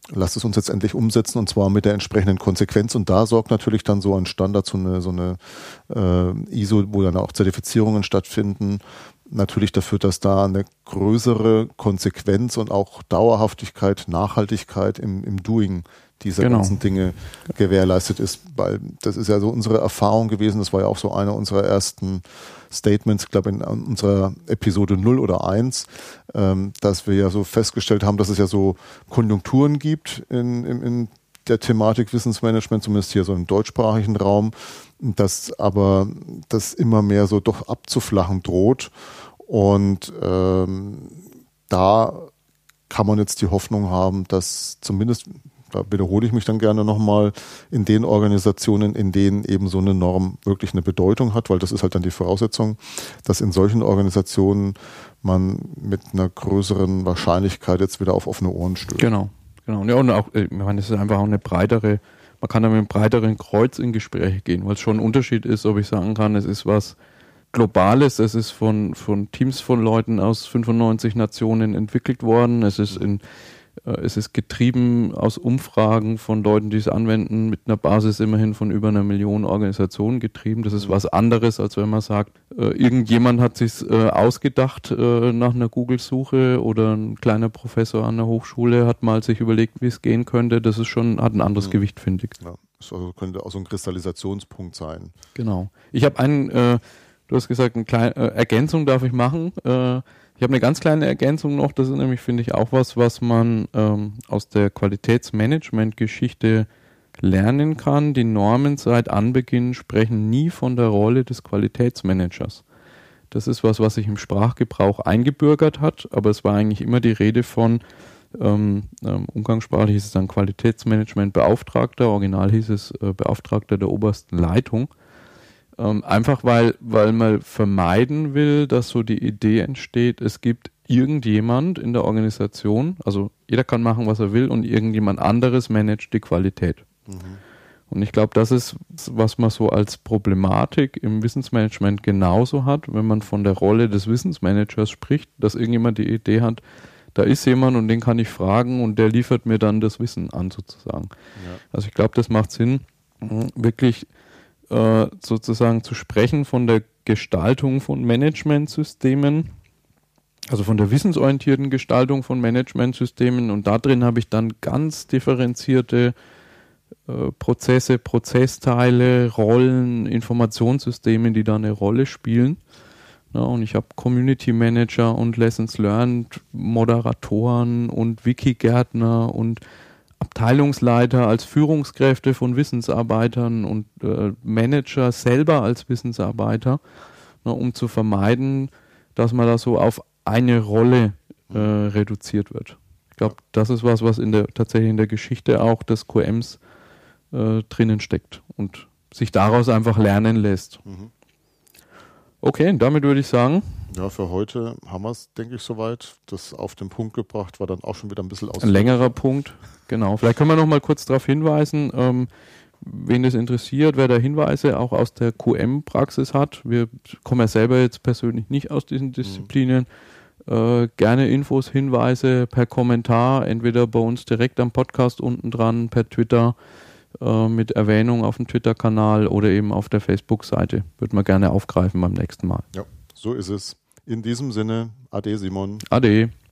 lasst es uns jetzt endlich umsetzen und zwar mit der entsprechenden Konsequenz. Und da sorgt natürlich dann so ein Standard, so eine, so eine äh, ISO, wo dann auch Zertifizierungen stattfinden, natürlich dafür, dass da eine größere Konsequenz und auch Dauerhaftigkeit, Nachhaltigkeit im, im Doing dieser genau. ganzen Dinge gewährleistet ist, weil das ist ja so unsere Erfahrung gewesen, das war ja auch so einer unserer ersten Statements, ich glaube in unserer Episode 0 oder 1, ähm, dass wir ja so festgestellt haben, dass es ja so Konjunkturen gibt in, in, in der Thematik Wissensmanagement, zumindest hier so im deutschsprachigen Raum, dass aber das immer mehr so doch abzuflachen droht. Und ähm, da kann man jetzt die Hoffnung haben, dass zumindest da wiederhole ich mich dann gerne nochmal, in den Organisationen, in denen eben so eine Norm wirklich eine Bedeutung hat, weil das ist halt dann die Voraussetzung, dass in solchen Organisationen man mit einer größeren Wahrscheinlichkeit jetzt wieder auf offene Ohren stößt. Genau, genau. Ja, und auch, ich meine, es ist einfach auch eine breitere, man kann da mit einem breiteren Kreuz in Gespräche gehen, weil es schon ein Unterschied ist, ob ich sagen kann, es ist was Globales, es ist von, von Teams von Leuten aus 95 Nationen entwickelt worden, es ist in äh, es ist getrieben aus Umfragen von Leuten, die es anwenden, mit einer Basis immerhin von über einer Million Organisationen getrieben. Das ist was anderes, als wenn man sagt, äh, irgendjemand hat sich äh, ausgedacht nach einer Google-Suche oder ein kleiner Professor an der Hochschule hat mal sich überlegt, wie es gehen könnte. Das ist schon, hat ein anderes mhm. Gewicht, finde ich. Ja, das könnte auch so ein Kristallisationspunkt sein. Genau. Ich habe einen, äh, du hast gesagt, eine kleine äh, Ergänzung darf ich machen. Äh, ich habe eine ganz kleine Ergänzung noch, das ist nämlich, finde ich, auch was, was man ähm, aus der Qualitätsmanagement-Geschichte lernen kann. Die Normen seit Anbeginn sprechen nie von der Rolle des Qualitätsmanagers. Das ist was, was sich im Sprachgebrauch eingebürgert hat, aber es war eigentlich immer die Rede von, ähm, ähm, umgangssprachlich hieß es dann Qualitätsmanagement-Beauftragter, original hieß es äh, Beauftragter der obersten Leitung. Ähm, einfach weil, weil man vermeiden will, dass so die Idee entsteht, es gibt irgendjemand in der Organisation, also jeder kann machen, was er will und irgendjemand anderes managt die Qualität. Mhm. Und ich glaube, das ist, was man so als Problematik im Wissensmanagement genauso hat, wenn man von der Rolle des Wissensmanagers spricht, dass irgendjemand die Idee hat, da ist jemand und den kann ich fragen und der liefert mir dann das Wissen an sozusagen. Ja. Also ich glaube, das macht Sinn, wirklich äh, sozusagen zu sprechen von der Gestaltung von Managementsystemen, also von der wissensorientierten Gestaltung von Managementsystemen. Und da drin habe ich dann ganz differenzierte äh, Prozesse, Prozessteile, Rollen, Informationssysteme, die da eine Rolle spielen. Ja, und ich habe Community Manager und Lessons Learned, Moderatoren und Wikigärtner und Abteilungsleiter als Führungskräfte von Wissensarbeitern und äh, Manager selber als Wissensarbeiter, ne, um zu vermeiden, dass man da so auf eine Rolle äh, reduziert wird. Ich glaube, das ist was, was in der, tatsächlich in der Geschichte auch des QMs äh, drinnen steckt und sich daraus einfach lernen lässt. Mhm. Okay, damit würde ich sagen. Ja, für heute haben wir es, denke ich, soweit. Das auf den Punkt gebracht war dann auch schon wieder ein bisschen aus. Ein längerer Punkt. Genau. Vielleicht können wir noch mal kurz darauf hinweisen, ähm, wen das interessiert, wer da Hinweise auch aus der QM-Praxis hat. Wir kommen ja selber jetzt persönlich nicht aus diesen mhm. Disziplinen. Mhm. Äh, gerne Infos, Hinweise per Kommentar, entweder bei uns direkt am Podcast unten dran, per Twitter äh, mit Erwähnung auf dem Twitter-Kanal oder eben auf der Facebook-Seite. Würde man gerne aufgreifen beim nächsten Mal. Ja, so ist es. In diesem Sinne, Ade Simon. Ade.